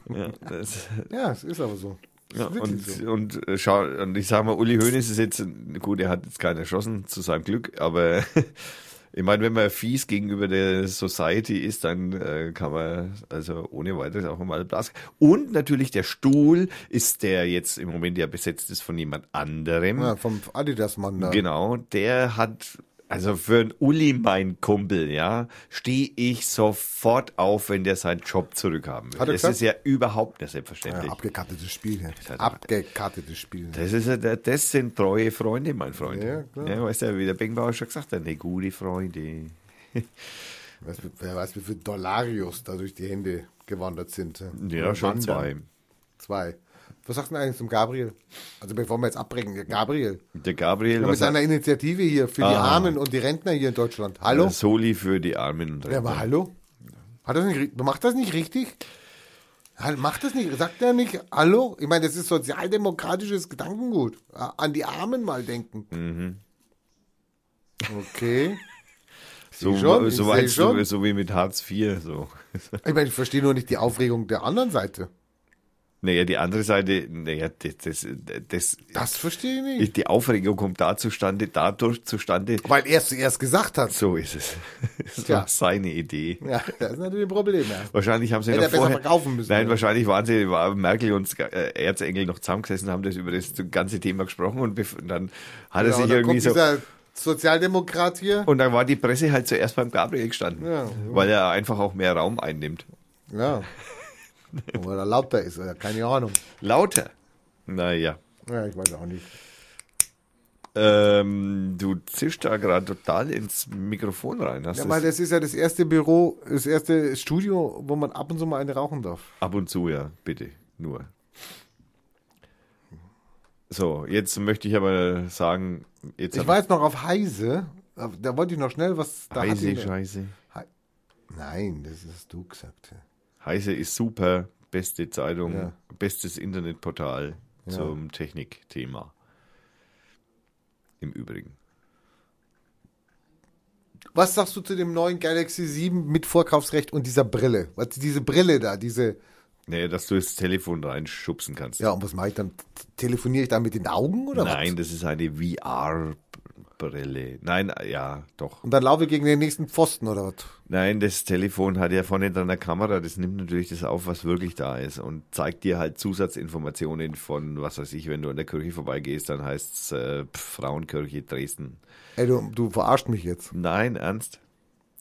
ja, das, Ja, es ist aber so. Ja und, so. und, äh, schau, und ich sage mal, Uli Hoeneß ist jetzt, gut, er hat jetzt keinen erschossen, zu seinem Glück, aber ich meine, wenn man fies gegenüber der Society ist, dann äh, kann man also ohne weiteres auch mal Blas. Und natürlich der Stuhl ist, der jetzt im Moment ja besetzt ist von jemand anderem. Ja, vom Adidas-Mann da. Genau, der hat Also für einen Uli, mein Kumpel, ja, stehe ich sofort auf, wenn der seinen Job zurückhaben will. Hat er Das gesagt? ist ja überhaupt nicht Ja, selbstverständlich. abgekartetes Spiel. Ja. Abgekartetes Spiel. Das, ist ja, das sind treue Freunde, mein Freund. Ja, klar. Ja, weißt du, wie der Beckenbauer schon gesagt hat, eine gute Freunde. Weißt du, wer weiß, wie viele Dollarios da durch die Hände gewandert sind. Ja, schon zwei. Zwei. Was sagst du eigentlich zum Gabriel? Also bevor wir jetzt abbrechen, der Gabriel. Der Gabriel, mit er, seiner Initiative hier für die Ah. Armen und die Rentner hier in Deutschland. Hallo? Soli für die Armen und Ja, aber hallo? Hat das nicht, macht das nicht richtig? Halt, Macht das nicht? Sagt er nicht, hallo? Ich meine, das ist sozialdemokratisches Gedankengut. An die Armen mal denken. Mhm. Okay. so, schon, so, schon. so wie mit Hartz IV. So. Ich meine, ich verstehe nur nicht die Aufregung der anderen Seite. Naja, die andere Seite, naja, das, das, das, Das verstehe ich nicht. die Aufregung kommt da zustande, dadurch zustande. Weil er es zuerst gesagt hat. So ist es. Das Tja. war seine Idee. Ja, das ist natürlich ein Problem. Ja. Wahrscheinlich haben sie Hätte noch er vorher, verkaufen müssen, Nein, ja. wahrscheinlich waren sie, war Merkel und äh, Erzengel noch zusammengesessen, haben das über das ganze Thema gesprochen und dann hat er Ja, sich und dann irgendwie kommt so, dieser Sozialdemokrat hier. und dann war die Presse halt zuerst beim Gabriel gestanden, Ja. weil er einfach auch mehr Raum einnimmt. Ja. Weil er lauter ist, oder keine Ahnung. Lauter. Naja. Ja, ich weiß auch nicht. Ähm, du zischst da gerade total ins Mikrofon rein. Hast Ja, das weil das ist ja das erste Büro, das erste Studio, wo man ab und zu mal eine rauchen darf. ab und zu, ja, bitte, nur. So, jetzt möchte ich aber sagen, jetzt Ich war jetzt noch auf Heise. Da wollte ich noch schnell was. Da Heise, Scheiße. Nein, das hast du gesagt. Ja. Heise ist super, beste Zeitung, Ja. bestes Internetportal zum Technikthema. Im Übrigen. Was sagst du zu dem neuen Galaxy 7 mit Vorkaufsrecht und dieser Brille? Was, diese Brille da, diese. Naja, dass du das Telefon reinschubsen kannst. Ja, und was mache ich dann? Telefoniere ich da mit den Augen oder Nein, was? das ist eine VR-Brille. Nein, ja, doch. Und dann laufe ich gegen den nächsten Pfosten oder was? Nein, das Telefon hat ja vorne dran eine Kamera, das nimmt natürlich das auf, was wirklich da ist und zeigt dir halt Zusatzinformationen von, was weiß ich, wenn du an der Kirche vorbeigehst, dann heißt es äh, Frauenkirche Dresden. Ey, du, du verarscht mich jetzt. Nein, ernst?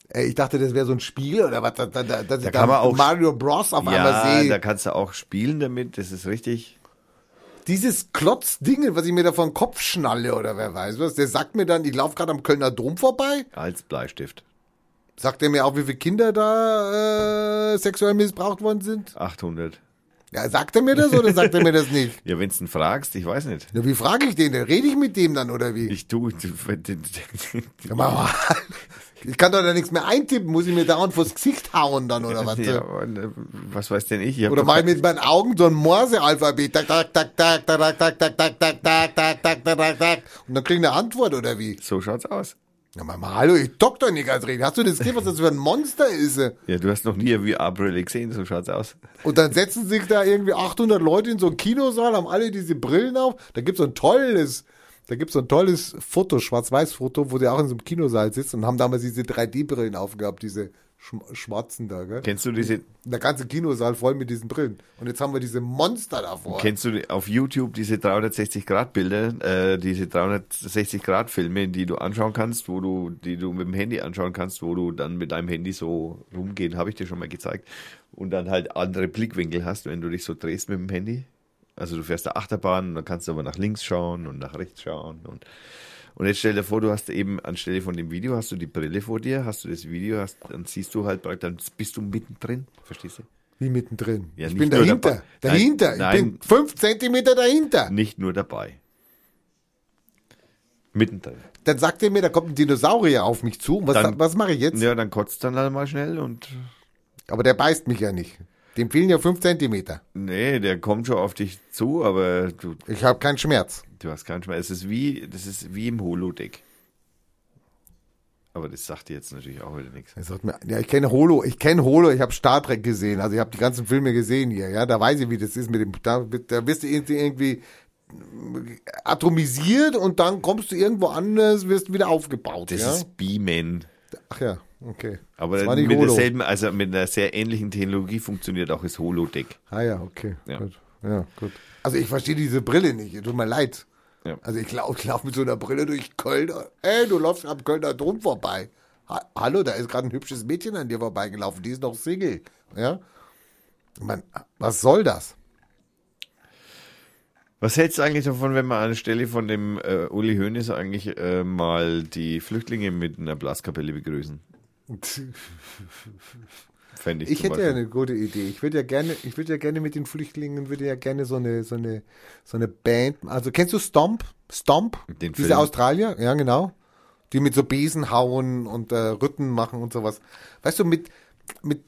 Ey, ich dachte, das wäre so ein Spiel oder was? Da, da, da, ich kann man auch- Mario Bros. auf Ja, einmal sehe. da kannst du auch spielen damit, das ist richtig. Dieses Klotzding, was ich mir da vor den Kopf schnalle oder wer weiß was, der sagt mir dann, ich laufe gerade am Kölner Dom vorbei. Als Bleistift. Sagt er mir auch, wie viele Kinder da äh, sexuell missbraucht worden sind? 800. Ja, sagt er mir das oder sagt er mir das nicht? Ja, wenn du ihn fragst, ich weiß nicht. Ja, wie frage ich den? Rede ich mit dem dann oder wie? Ich tu, du, Ja, mach mal. Ich kann doch da nichts mehr eintippen, muss ich mir dauernd vors Gesicht hauen dann oder was? ja, äh, was weiß denn ich? ich Oder mache ich mit meinen Augen so ein Morse-Alphabet. Tak, tak, tak, tak, tak, tak, tak, tak, tak, tak, tak, tak, tak, tak, tak, tak. Und dann krieg ich eine Antwort oder wie? So schaut's aus. Ja, mal, mal, hallo, ich doktor nicht als reden. Hast du das gesehen, was das für ein Monster ist? Ja, du hast noch nie eine VR-Brille gesehen, so schaut's aus. Und dann setzen sich da irgendwie 800 Leute in so einen Kinosaal, haben alle diese Brillen auf. Da gibt's so ein tolles, da gibt's so ein tolles Foto, Schwarz-Weiß-Foto, wo die auch in so einem Kinosaal sitzen und haben damals diese 3D-Brillen aufgehabt, diese schwarzen da, gell? Kennst du diese, Der ganze Kinosaal voll mit diesen Brillen. Und jetzt haben wir diese Monster davor. kennst du auf YouTube diese 360-Grad-Bilder, äh, diese 360-Grad-Filme, die du anschauen kannst, wo du, die du mit dem Handy anschauen kannst, wo du dann mit deinem Handy so rumgehen, habe ich dir schon mal gezeigt, und dann halt andere Blickwinkel hast, wenn du dich so drehst mit dem Handy. Also du fährst der Achterbahn und dann kannst du aber nach links schauen und nach rechts schauen und und jetzt stell dir vor, du hast eben anstelle von dem Video hast du die Brille vor dir, hast du das Video, hast, dann siehst du halt, dann bist du mittendrin, verstehst du? Wie mittendrin. Ja, ich bin dahinter. dabei. Dahinter. Nein, ich nein. bin fünf Zentimeter dahinter. Nicht nur dabei. Mittendrin. Dann sagt er mir, da kommt ein Dinosaurier auf mich zu. Was, Dann- was mache ich jetzt? Ja, dann kotzt dann halt mal schnell und Aber der beißt mich ja nicht. Dem fehlen ja fünf Zentimeter. nee, der kommt schon auf dich zu, aber du, Ich habe keinen Schmerz. Du hast keinen Schmerz. Es ist wie, das ist wie im Holodeck. Aber das sagt dir jetzt natürlich auch wieder nichts. Er sagt mir, ja, ich kenne Holo, ich kenne Holo, ich habe Star Trek gesehen, also ich habe die ganzen Filme gesehen hier, ja, da weiß ich, wie das ist mit dem, da, da wirst du irgendwie, atomisiert und dann kommst du irgendwo anders, wirst wieder aufgebaut, Das ja? ist Beamen. Ach ja, okay. Aber das mit Holo. derselben, also mit einer sehr ähnlichen Technologie funktioniert auch das Holodeck. Ah ja, okay, Ja. gut. Ja, gut. Also ich verstehe diese Brille nicht, tut mir leid. Ja. Also ich laufe lauf mit so einer Brille durch Köln. Ey, du läufst am Kölner Dom vorbei. Ha Hallo, da ist gerade ein hübsches Mädchen an dir vorbeigelaufen. Die ist noch Single. Ja? Man, was soll das? Was hältst du eigentlich davon, wenn man anstelle von dem äh, Uli Hoeneß eigentlich äh, mal die Flüchtlinge mit einer Blaskapelle begrüßen? Fände ich Ich hätte ja Beispiel. eine gute Idee. Ich würde ja gerne, ich würde ja gerne mit den Flüchtlingen, würde ja gerne so eine, so eine, so eine Band. Also kennst du Stomp? Stomp? Den Diese Film. Australier? Ja, genau. Die mit so Besen hauen und äh, Rütten machen und sowas. Weißt du, mit, mit,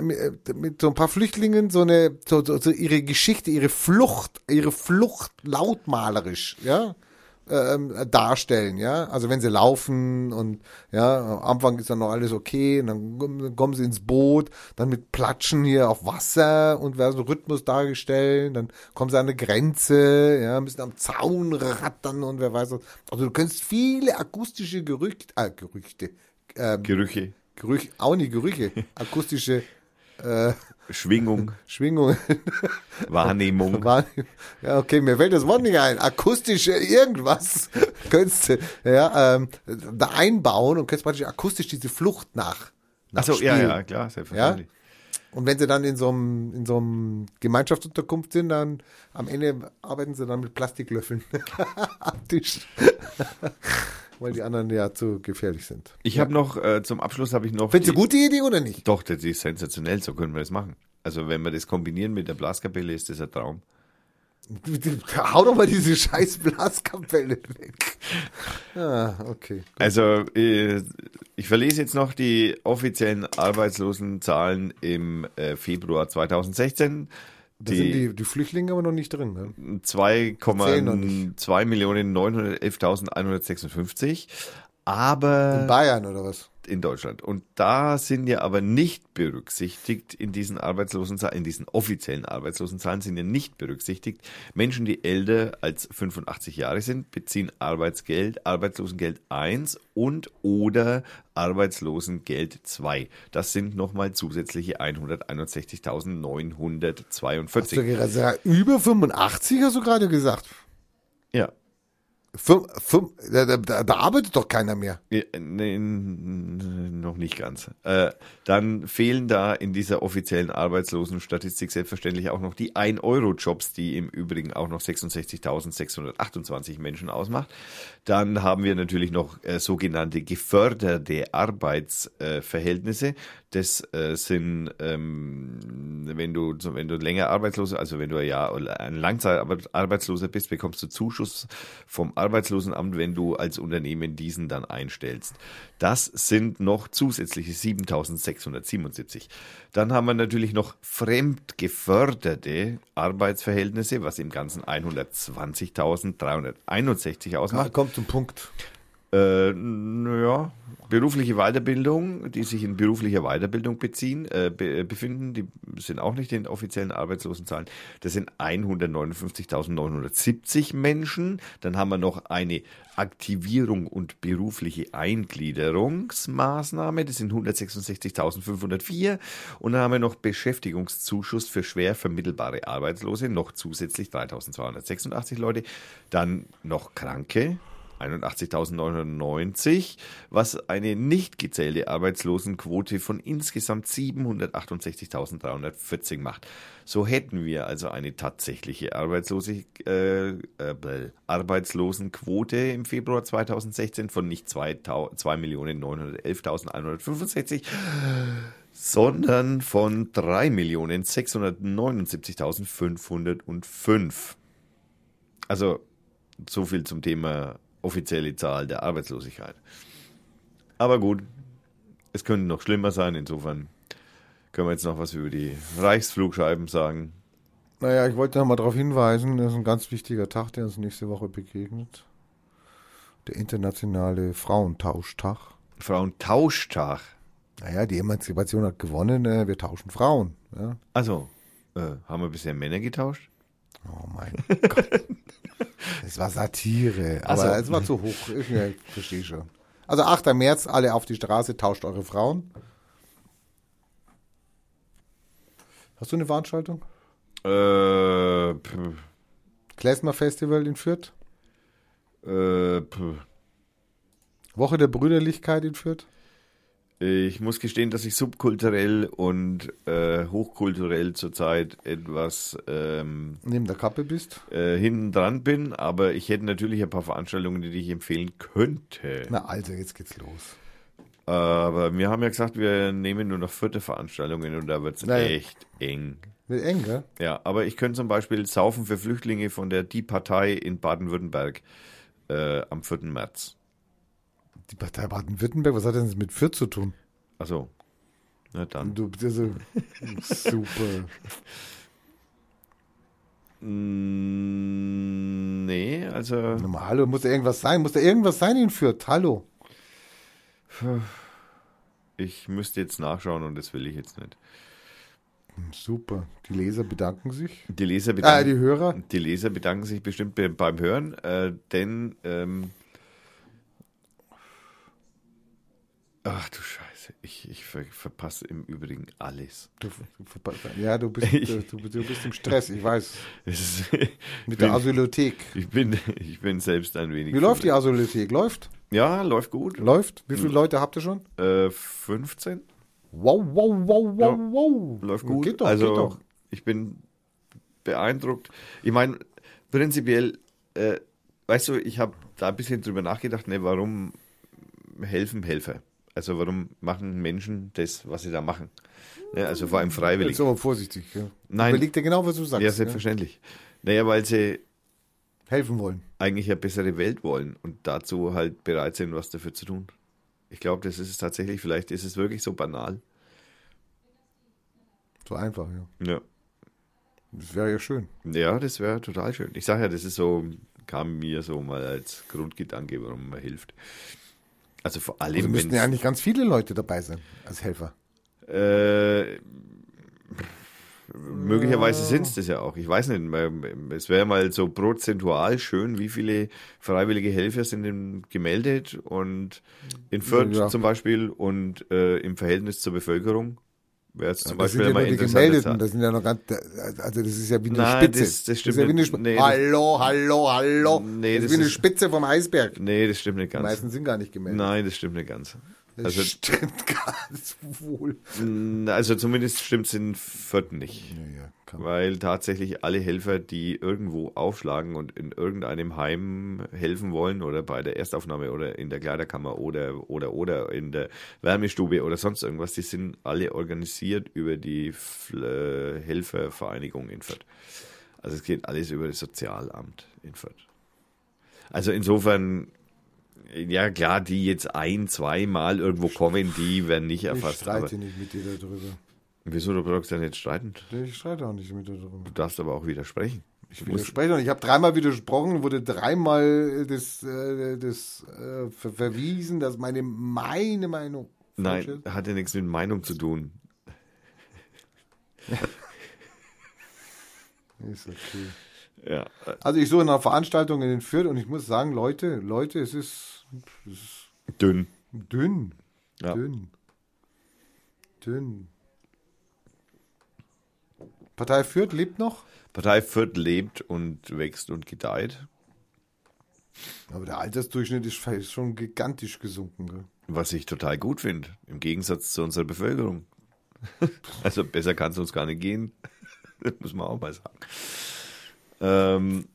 mit, mit so ein paar Flüchtlingen so eine, so, so, so ihre Geschichte, ihre Flucht, ihre Flucht lautmalerisch, ja, ähm, darstellen, ja. Also wenn sie laufen und ja, am Anfang ist dann noch alles okay, und dann kommen- sie ins Boot, dann mit Platschen hier auf Wasser und werden so Rhythmus dargestellt, dann kommen sie an eine Grenze, ja, müssen am Zaun rattern und wer weiß was. Also du kannst viele akustische Gerüchte, äh, Gerüchte, ähm, Gerüche, Gerüche, auch nicht Gerüche, akustische äh, Schwingung, Schwingungen. Wahrnehmung. Ja, okay, mir fällt das Wort nicht ein. Akustische irgendwas könntest du ja, ähm, da einbauen und könntest praktisch akustisch diese Flucht nach. nach Achso, ja, ja, klar, selbstverständlich. Und wenn sie dann in so einem, in so einem Gemeinschaftsunterkunft sind, dann am Ende arbeiten sie dann mit Plastiklöffeln am Tisch. Weil die anderen ja zu gefährlich sind. Ich habe noch, äh, zum Abschluss habe ich noch. Findest du die- gute Idee oder nicht? Doch, das ist sensationell, so können wir das machen. Also wenn wir das kombinieren mit der Blaskapelle, ist das ein Traum. Hau doch mal diese scheiß Blaskapelle weg. Ah, okay. Also äh, ich verlese jetzt noch die offiziellen Arbeitslosenzahlen im äh, Februar 2016. Da die, sind die, die Flüchtlinge aber noch nicht drin. Ne? 2,2 Millionen 911.156. Aber In Bayern oder was? in Deutschland. Und da sind ja aber nicht berücksichtigt in diesen Arbeitslosenzahlen, in diesen offiziellen Arbeitslosenzahlen sind ja nicht berücksichtigt Menschen, die älter als 85 Jahre sind, beziehen Arbeitsgeld, Arbeitslosengeld 1 und oder Arbeitslosengeld 2. Das sind nochmal zusätzliche 161.942. Hast du gerade über 85 hast du gerade gesagt? Ja. Fünf, fünf, da, da, da arbeitet doch keiner mehr. Nee, noch nicht ganz. Äh, dann fehlen da in dieser offiziellen Arbeitslosenstatistik selbstverständlich auch noch die 1-Euro-Jobs, die im Übrigen auch noch 66.628 Menschen ausmacht. Dann haben wir natürlich noch äh, sogenannte geförderte Arbeitsverhältnisse. Das äh, sind, ähm, wenn du wenn du länger arbeitslos, also wenn du oder ein Langzeitarbeitsloser bist, bekommst du Zuschuss vom Arbeitslosenamt, wenn du als Unternehmen diesen dann einstellst. Das sind noch zusätzliche 7.677. Dann haben wir natürlich noch fremdgeförderte Arbeitsverhältnisse, was im Ganzen 120.361 ausmacht. kommt zum Punkt. Äh, naja, berufliche Weiterbildung, die sich in beruflicher Weiterbildung beziehen, äh, be befinden, die sind auch nicht in offiziellen Arbeitslosenzahlen. Das sind 159.970 Menschen. Dann haben wir noch eine Aktivierung und berufliche Eingliederungsmaßnahme, das sind 166.504. Und dann haben wir noch Beschäftigungszuschuss für schwer vermittelbare Arbeitslose, noch zusätzlich 3.286 Leute. Dann noch Kranke, 81.990, was eine nicht gezählte Arbeitslosenquote von insgesamt 768.314 macht. So hätten wir also eine tatsächliche Arbeitslose, äh, äh, Arbeitslosenquote im Februar 2016 von nicht 2.911.165, sondern von 3.679.505. Also so viel zum Thema offizielle Zahl der Arbeitslosigkeit. Aber gut, es könnte noch schlimmer sein. Insofern können wir jetzt noch was über die Reichsflugscheiben sagen. Naja, ich wollte noch mal darauf hinweisen, das ist ein ganz wichtiger Tag, der uns nächste Woche begegnet. Der internationale Frauentauschtag. Frauentauschtag. Naja, die Emanzipation hat gewonnen, äh, wir tauschen Frauen. Ja? Also, äh, haben wir bisher Männer getauscht? Oh mein Gott. Es war Satire, aber Also- es war zu hoch. Ich verstehe schon. Also 8. März, alle auf die Straße, tauscht eure Frauen. Hast du eine Veranstaltung? Äh, pf, Klezmer Festival in Fürth? Äh, puh. Woche der Brüderlichkeit in Fürth? Ich muss gestehen, dass ich subkulturell und äh, hochkulturell zurzeit etwas ähm, Neben der Kappe bist? äh, hinten dran bin, aber ich hätte natürlich ein paar Veranstaltungen, die ich empfehlen könnte. Na also, jetzt geht's los. Aber wir haben ja gesagt, wir nehmen nur noch vierte Veranstaltungen und da wird es Naja. echt eng. Wird eng, gell? Ja, aber ich könnte zum Beispiel Saufen für Flüchtlinge von der Die Partei in Baden-Württemberg äh, am 4. März. Die Partei Baden-Württemberg, was hat denn das mit Fürth zu tun? Also, na dann. Du bist ja so super. Mm, Nee, also Nochmal, hallo, muss da irgendwas sein? Muss da irgendwas sein in Fürth? Hallo. ich müsste jetzt nachschauen und das will ich jetzt nicht. Super. Die Leser bedanken sich. Die Leser Ah, bedanken, die Hörer. die Leser bedanken sich bestimmt be- beim Hören, äh, denn ähm, ach du Scheiße, ich, ich ver verpasse im Übrigen alles. Du, du, ja, du bist, äh, du, du bist im Stress, ich weiß. Ist, Mit der bin- Asylothek. ich bin, ich bin selbst ein wenig. Wie läuft die Asylothek? Läuft? Ja, läuft gut. Läuft? Wie viele Leute habt ihr schon? Äh, 15 Wow, wow, wow, wow, Ja, wow. läuft gut. Geht doch, also geht doch. ich bin beeindruckt. Ich meine, prinzipiell, äh, weißt du, ich habe da ein bisschen drüber nachgedacht, ne, warum helfen Helfer? Also warum machen Menschen das, was sie da machen? Ne, also vor allem freiwillig. Jetzt aber vorsichtig. Ja. Nein. Überleg dir genau, was du sagst. ja, ja. selbstverständlich. Naja, weil sie Helfen wollen. eigentlich eine bessere Welt wollen und dazu halt bereit sind, was dafür zu tun. Ich glaube, das ist es tatsächlich, vielleicht ist es wirklich so banal. So einfach, ja. Ja. Das wäre ja schön. Ja, das wäre total schön. Ich sage ja, das ist so, kam mir so mal als Grundgedanke, warum man hilft. Also vor allem, Also müssten ja eigentlich ganz viele Leute dabei sein als Helfer. äh, möglicherweise sind es das ja auch. Ich weiß nicht. Es wäre mal so prozentual schön, wie viele freiwillige Helfer sind denn gemeldet und in Fürth Ja. zum Beispiel und äh, im Verhältnis zur Bevölkerung wäre es zum das sind Beispiel ja mal nur die. Gemeldeten, das sind ja noch ganz, also das ist ja wie eine Nein, Spitze. das- das stimmt ist ja wie eine. Sp Nee, das- hallo, hallo, hallo. Nee, das, das ist wie eine Spitze vom Eisberg. Nee, das stimmt nicht Die ganz. meisten sind gar nicht gemeldet. Nein, das stimmt nicht ganz. das Also, stimmt ganz wohl. also zumindest stimmt es in Fürth nicht. Ja, ja, kann Weil tatsächlich alle Helfer, die irgendwo aufschlagen und in irgendeinem Heim helfen wollen oder bei der Erstaufnahme oder in der Kleiderkammer oder oder oder in der Wärmestube oder sonst irgendwas, die sind alle organisiert über die äh, Helfervereinigung in Fürth. Also es geht alles über das Sozialamt in Fürth. Also insofern, ja klar, die jetzt ein, zweimal irgendwo kommen, die werden nicht ich erfasst. Aber streite nicht mit dir darüber. Wieso du brauchst ja nicht streiten? Ich streite auch nicht mit dir darüber. Du darfst aber auch widersprechen. Ich widerspreche nicht. Ich habe dreimal widersprochen, wurde dreimal das, äh, das äh, ver verwiesen, dass meine, meine Meinung Nein, ist. hat ja nichts mit Meinung zu tun. Ist okay. Ja. äh, Also ich suche nach Veranstaltungen in Fürth und ich muss sagen, Leute, Leute, es ist, es ist Dünn. dünn. Ja. Dünn. Dünn. Partei Fürth lebt noch, Partei Fürth lebt und wächst und gedeiht. aber der Altersdurchschnitt ist schon gigantisch gesunken. Gell? Was ich total gut finde, im Gegensatz zu unserer Bevölkerung. Also besser kann es uns gar nicht gehen. Das muss man auch mal sagen. Ähm,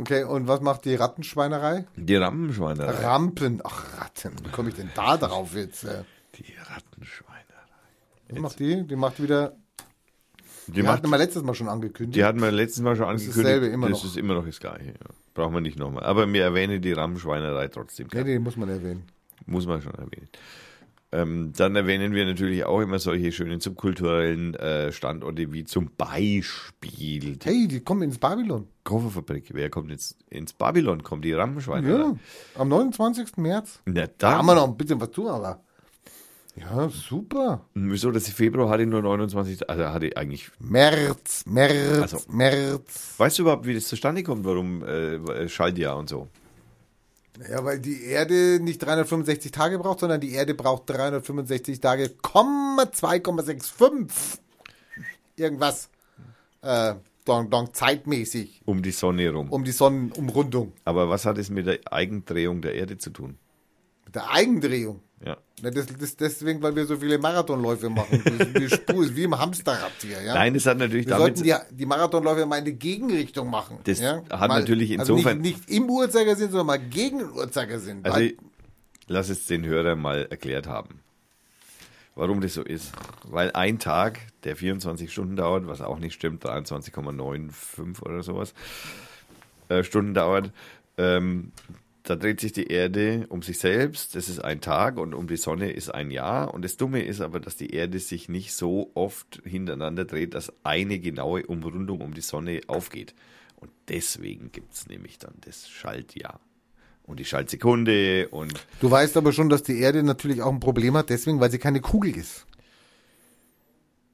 Okay, und was macht die Rattenschweinerei? die Rampenschweinerei. Rampen. Ach, Ratten. Wie komme ich denn da drauf jetzt? äh? Die Rattenschweinerei. Was macht die? Die macht wieder. Die, Die, macht, hatten wir letztes Mal schon angekündigt. die hatten wir letztes Mal schon angekündigt. dasselbe, immer das noch. ist immer noch das Gleiche. Ja. Brauchen wir nicht nochmal. Aber wir erwähnen die Rampenschweinerei trotzdem. nee, nee, muss man erwähnen. Muss man schon erwähnen. Ähm, dann erwähnen wir natürlich auch immer solche schönen subkulturellen äh, Standorte wie zum Beispiel die Hey, die kommen ins Babylon. Kofferfabrik. Wer kommt jetzt ins Babylon? Kommt die Rampenschweine? Ja, am 29. März. Na Da dann. haben wir noch ein bisschen was tun, aber. Ja, super. Wieso, dass die Februar hatte nur 29, also hatte eigentlich. März, März, Also- März. Weißt du überhaupt, wie das zustande kommt, warum äh, Schaltjahr und so? Ja, weil die Erde nicht 365 Tage braucht, sondern die Erde braucht 365 Tage, Komma 2,65. Irgendwas. Äh, dann, dann zeitmäßig Um die Sonne rum. um die Sonnenumrundung. Aber was hat es mit der Eigendrehung der Erde zu tun? Mit der Eigendrehung. Ja. Na, das, das, deswegen, weil wir so viele Marathonläufe machen. Das, wir spulen, wie im Hamsterrad hier. Ja? Nein, es hat natürlich wir damit. sollten die, die Marathonläufe mal in die Gegenrichtung machen. Das ja? hat mal, natürlich also insofern- nicht, nicht im Uhrzeigersinn, sondern mal gegen den Uhrzeigersinn. Also, ich- lass es den Hörer mal erklärt haben, warum das so ist. Weil ein Tag, der 24 Stunden dauert, was auch nicht stimmt, 23,95 oder sowas äh, Stunden dauert, ähm, da dreht sich die Erde um sich selbst, das ist ein Tag und um die Sonne ist ein Jahr. Und das Dumme ist aber, dass die Erde sich nicht so oft hintereinander dreht, dass eine genaue Umrundung um die Sonne aufgeht. Und deswegen gibt es nämlich dann das Schaltjahr. Und die Schaltsekunde und Du weißt aber schon, dass die Erde natürlich auch ein Problem hat, deswegen, weil sie keine Kugel ist.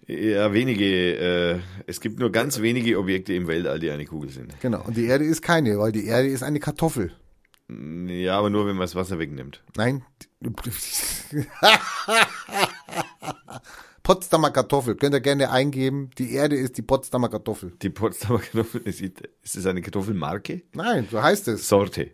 ja, wenige, äh, es gibt nur ganz wenige Objekte im Weltall, die eine Kugel sind. Genau. Und die Erde ist keine, weil die Erde ist eine Kartoffel. Ja, aber nur wenn man das Wasser wegnimmt. Nein. Potsdamer Kartoffel. Könnt ihr gerne eingeben. Die Erde ist die Potsdamer Kartoffel. Die Potsdamer Kartoffel, ist ist es eine Kartoffelmarke? Nein, so heißt es. Sorte.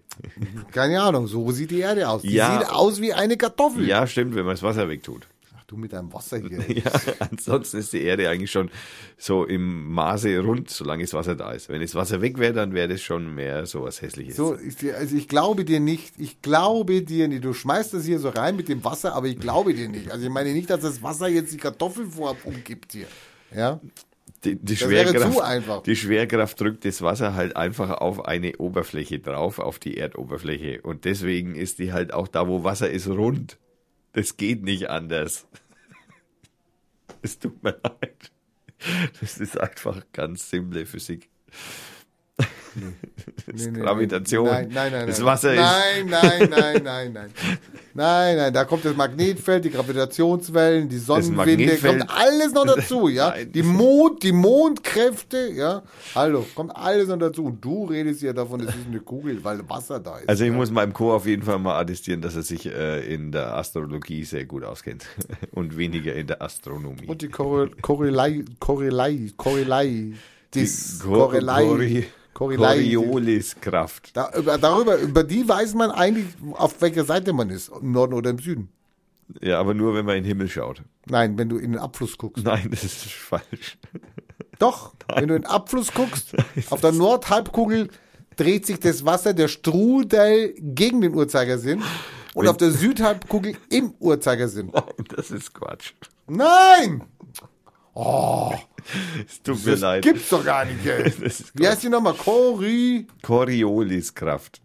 Keine Ahnung, so sieht die Erde aus. Die Ja. sieht aus wie eine Kartoffel. Ja, stimmt, wenn man das Wasser wegtut. Du mit deinem Wasser hier. Ja, ansonsten ist die Erde eigentlich schon so im Maße rund, solange das Wasser da ist. Wenn das Wasser weg wäre, dann wäre das schon mehr so was Hässliches. So, also ich glaube dir nicht, ich glaube dir nicht. Du schmeißt das hier so rein mit dem Wasser, aber ich glaube dir nicht. Also ich meine nicht, dass das Wasser jetzt die Kartoffelform umgibt hier. Ja? die, die, Schwerkraft, zu einfach. die Schwerkraft drückt das Wasser halt einfach auf eine Oberfläche drauf, auf die Erdoberfläche. Und deswegen ist die halt auch da, wo Wasser ist, rund. Das geht nicht anders. Es tut mir leid. Das ist einfach ganz simple Physik. Das ist Nee, nee, Gravitation. Nein, nein, nein. das nein. Wasser ist. Nein, nein, nein, nein, nein. Nein, nein, da kommt das Magnetfeld, die Gravitationswellen, die Sonnenwinde, kommt alles noch dazu, ja. Nein. Die Mond, die Mondkräfte, ja. Hallo, kommt alles noch dazu. Und du redest ja davon, es ist eine Kugel, weil Wasser da ist. Also ich ja. muss meinem Co. auf jeden Fall mal attestieren, dass er sich äh, in der Astrologie sehr gut auskennt und weniger in der Astronomie. Und die Korre- Korrelei, Korrelei, Korrelei, dis, Korrelei. Corioliskraft. Da, über, darüber, über die weiß man eigentlich, auf welcher Seite man ist, im Norden oder im Süden. Ja, aber nur, wenn man in den Himmel schaut. Nein, wenn du in den Abfluss guckst. Nein, das ist falsch. Doch, wenn du in den Abfluss guckst, auf der Nordhalbkugel dreht sich das Wasser, der Strudel gegen den Uhrzeigersinn und auf der Südhalbkugel im Uhrzeigersinn. Nein, das ist Quatsch. Nein! Es tut mir Das leid. gibt's doch gar nicht, ey. Wie heißt die nochmal? Cori... Corioliskraft.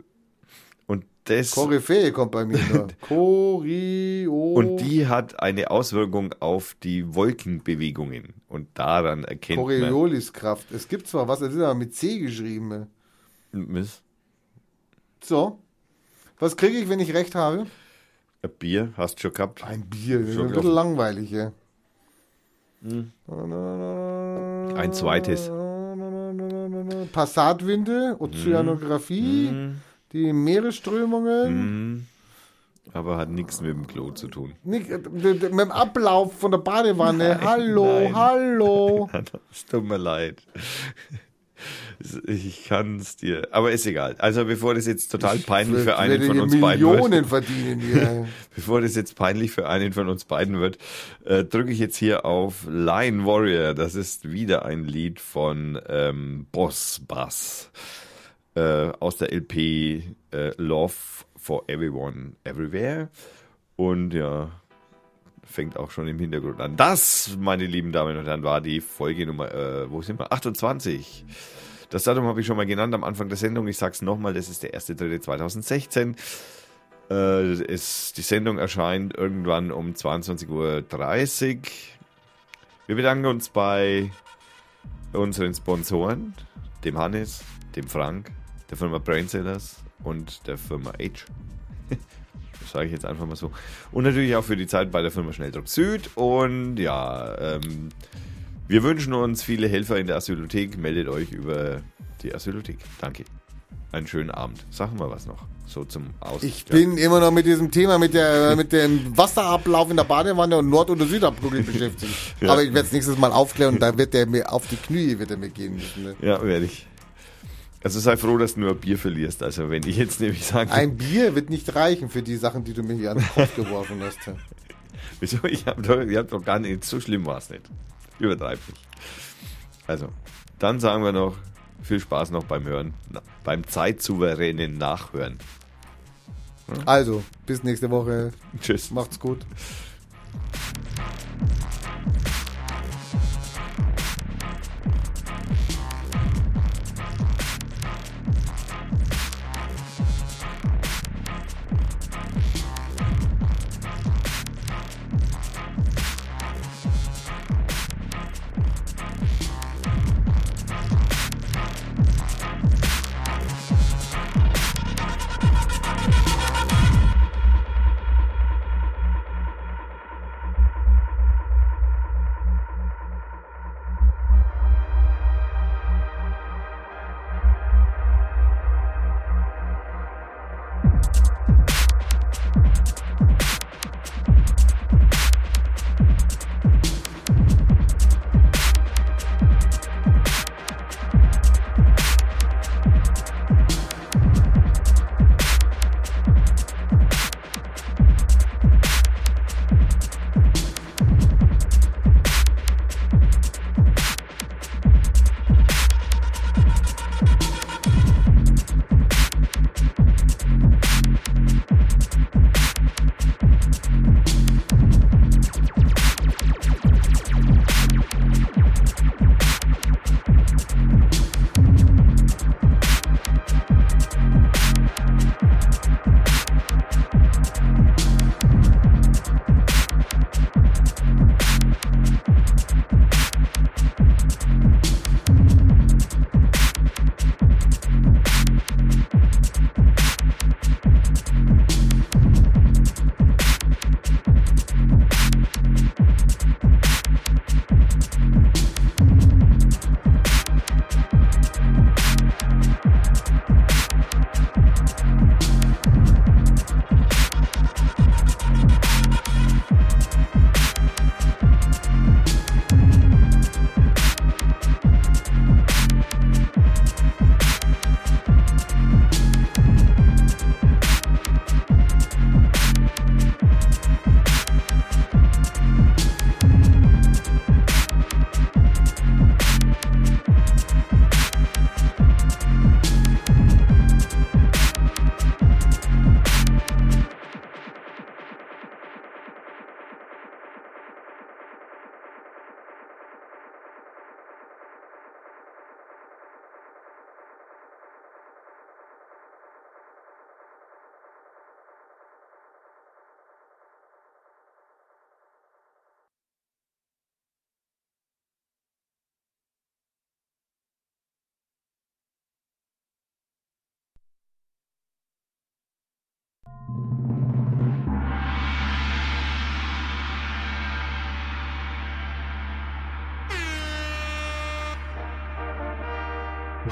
Und das Koryphäe kommt bei mir nur. Chorio... und die hat eine Auswirkung auf die Wolkenbewegungen. Und daran erkennt Corioliskraft. Es gibt zwar was, das ist aber mit C geschrieben. man. Miss, So. Was kriege ich, wenn ich recht habe? Ein Bier hast du schon gehabt. Ein Bier. Das ist ein bisschen langweilig, ja. Ein zweites. Passatwinde, Ozeanographie, Mhm. die Meeresströmungen, Aber hat nichts mit dem Klo zu tun. nicht, äh, mit dem Ablauf von der Badewanne. hallo, nein. hallo. Es tut mir leid. Ich kann es dir. Aber ist egal. Also bevor das jetzt total peinlich für einen von uns beiden Millionen wird, verdienen hier. bevor das jetzt peinlich für einen von uns beiden wird, äh, drücke ich jetzt hier auf Lion Warrior. Das ist wieder ein Lied von ähm, Boss Bass äh, aus der LP äh, Love for Everyone Everywhere. Und ja, fängt auch schon im Hintergrund an. Das, meine lieben Damen und Herren, war die Folge Nummer, äh, wo sind wir? 28. Das Datum habe ich schon mal genannt am Anfang der Sendung. Ich sage es nochmal, das ist der 1.3.2016. Äh, die Sendung erscheint irgendwann um 22.30 Uhr. Wir bedanken uns bei unseren Sponsoren, dem Hannes, dem Frank, der Firma Brainsellers und der Firma H. Sage ich jetzt einfach mal so. Und natürlich auch für die Zeit bei der Firma Schnelldruck Süd. Und ja, ähm, wir wünschen uns viele Helfer in der Asylothek. Meldet euch über die Asylothek. Danke. einen schönen Abend. Sagen wir was noch. So zum Aus. Ich ja. bin immer noch mit diesem Thema, mit, der, mit dem Wasserablauf in der Badewanne und Nord- oder Südabdruck beschäftigt. Ja. Aber ich werde es nächstes Mal aufklären und da wird der mir auf die Knie wird er mir gehen müssen. Ne? Ja, werde ich. Also sei froh, dass du nur ein Bier verlierst. Also wenn ich jetzt nämlich sage, Ein Bier wird nicht reichen für die Sachen, die du mir hier an den Kopf geworfen hast. wieso, ich habe doch, ich hab doch gar nicht, so schlimm war es nicht. Übertreib nicht. Also, dann sagen wir noch, viel Spaß noch beim Hören, beim zeitsouveränen Nachhören. Also, bis nächste Woche. Tschüss. Macht's gut.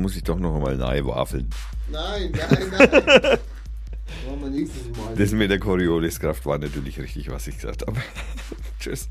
muss ich doch noch mal nahe wafeln. Nein, nein, nein. Das mit der Corioliskraft war natürlich richtig, was ich gesagt habe. Tschüss.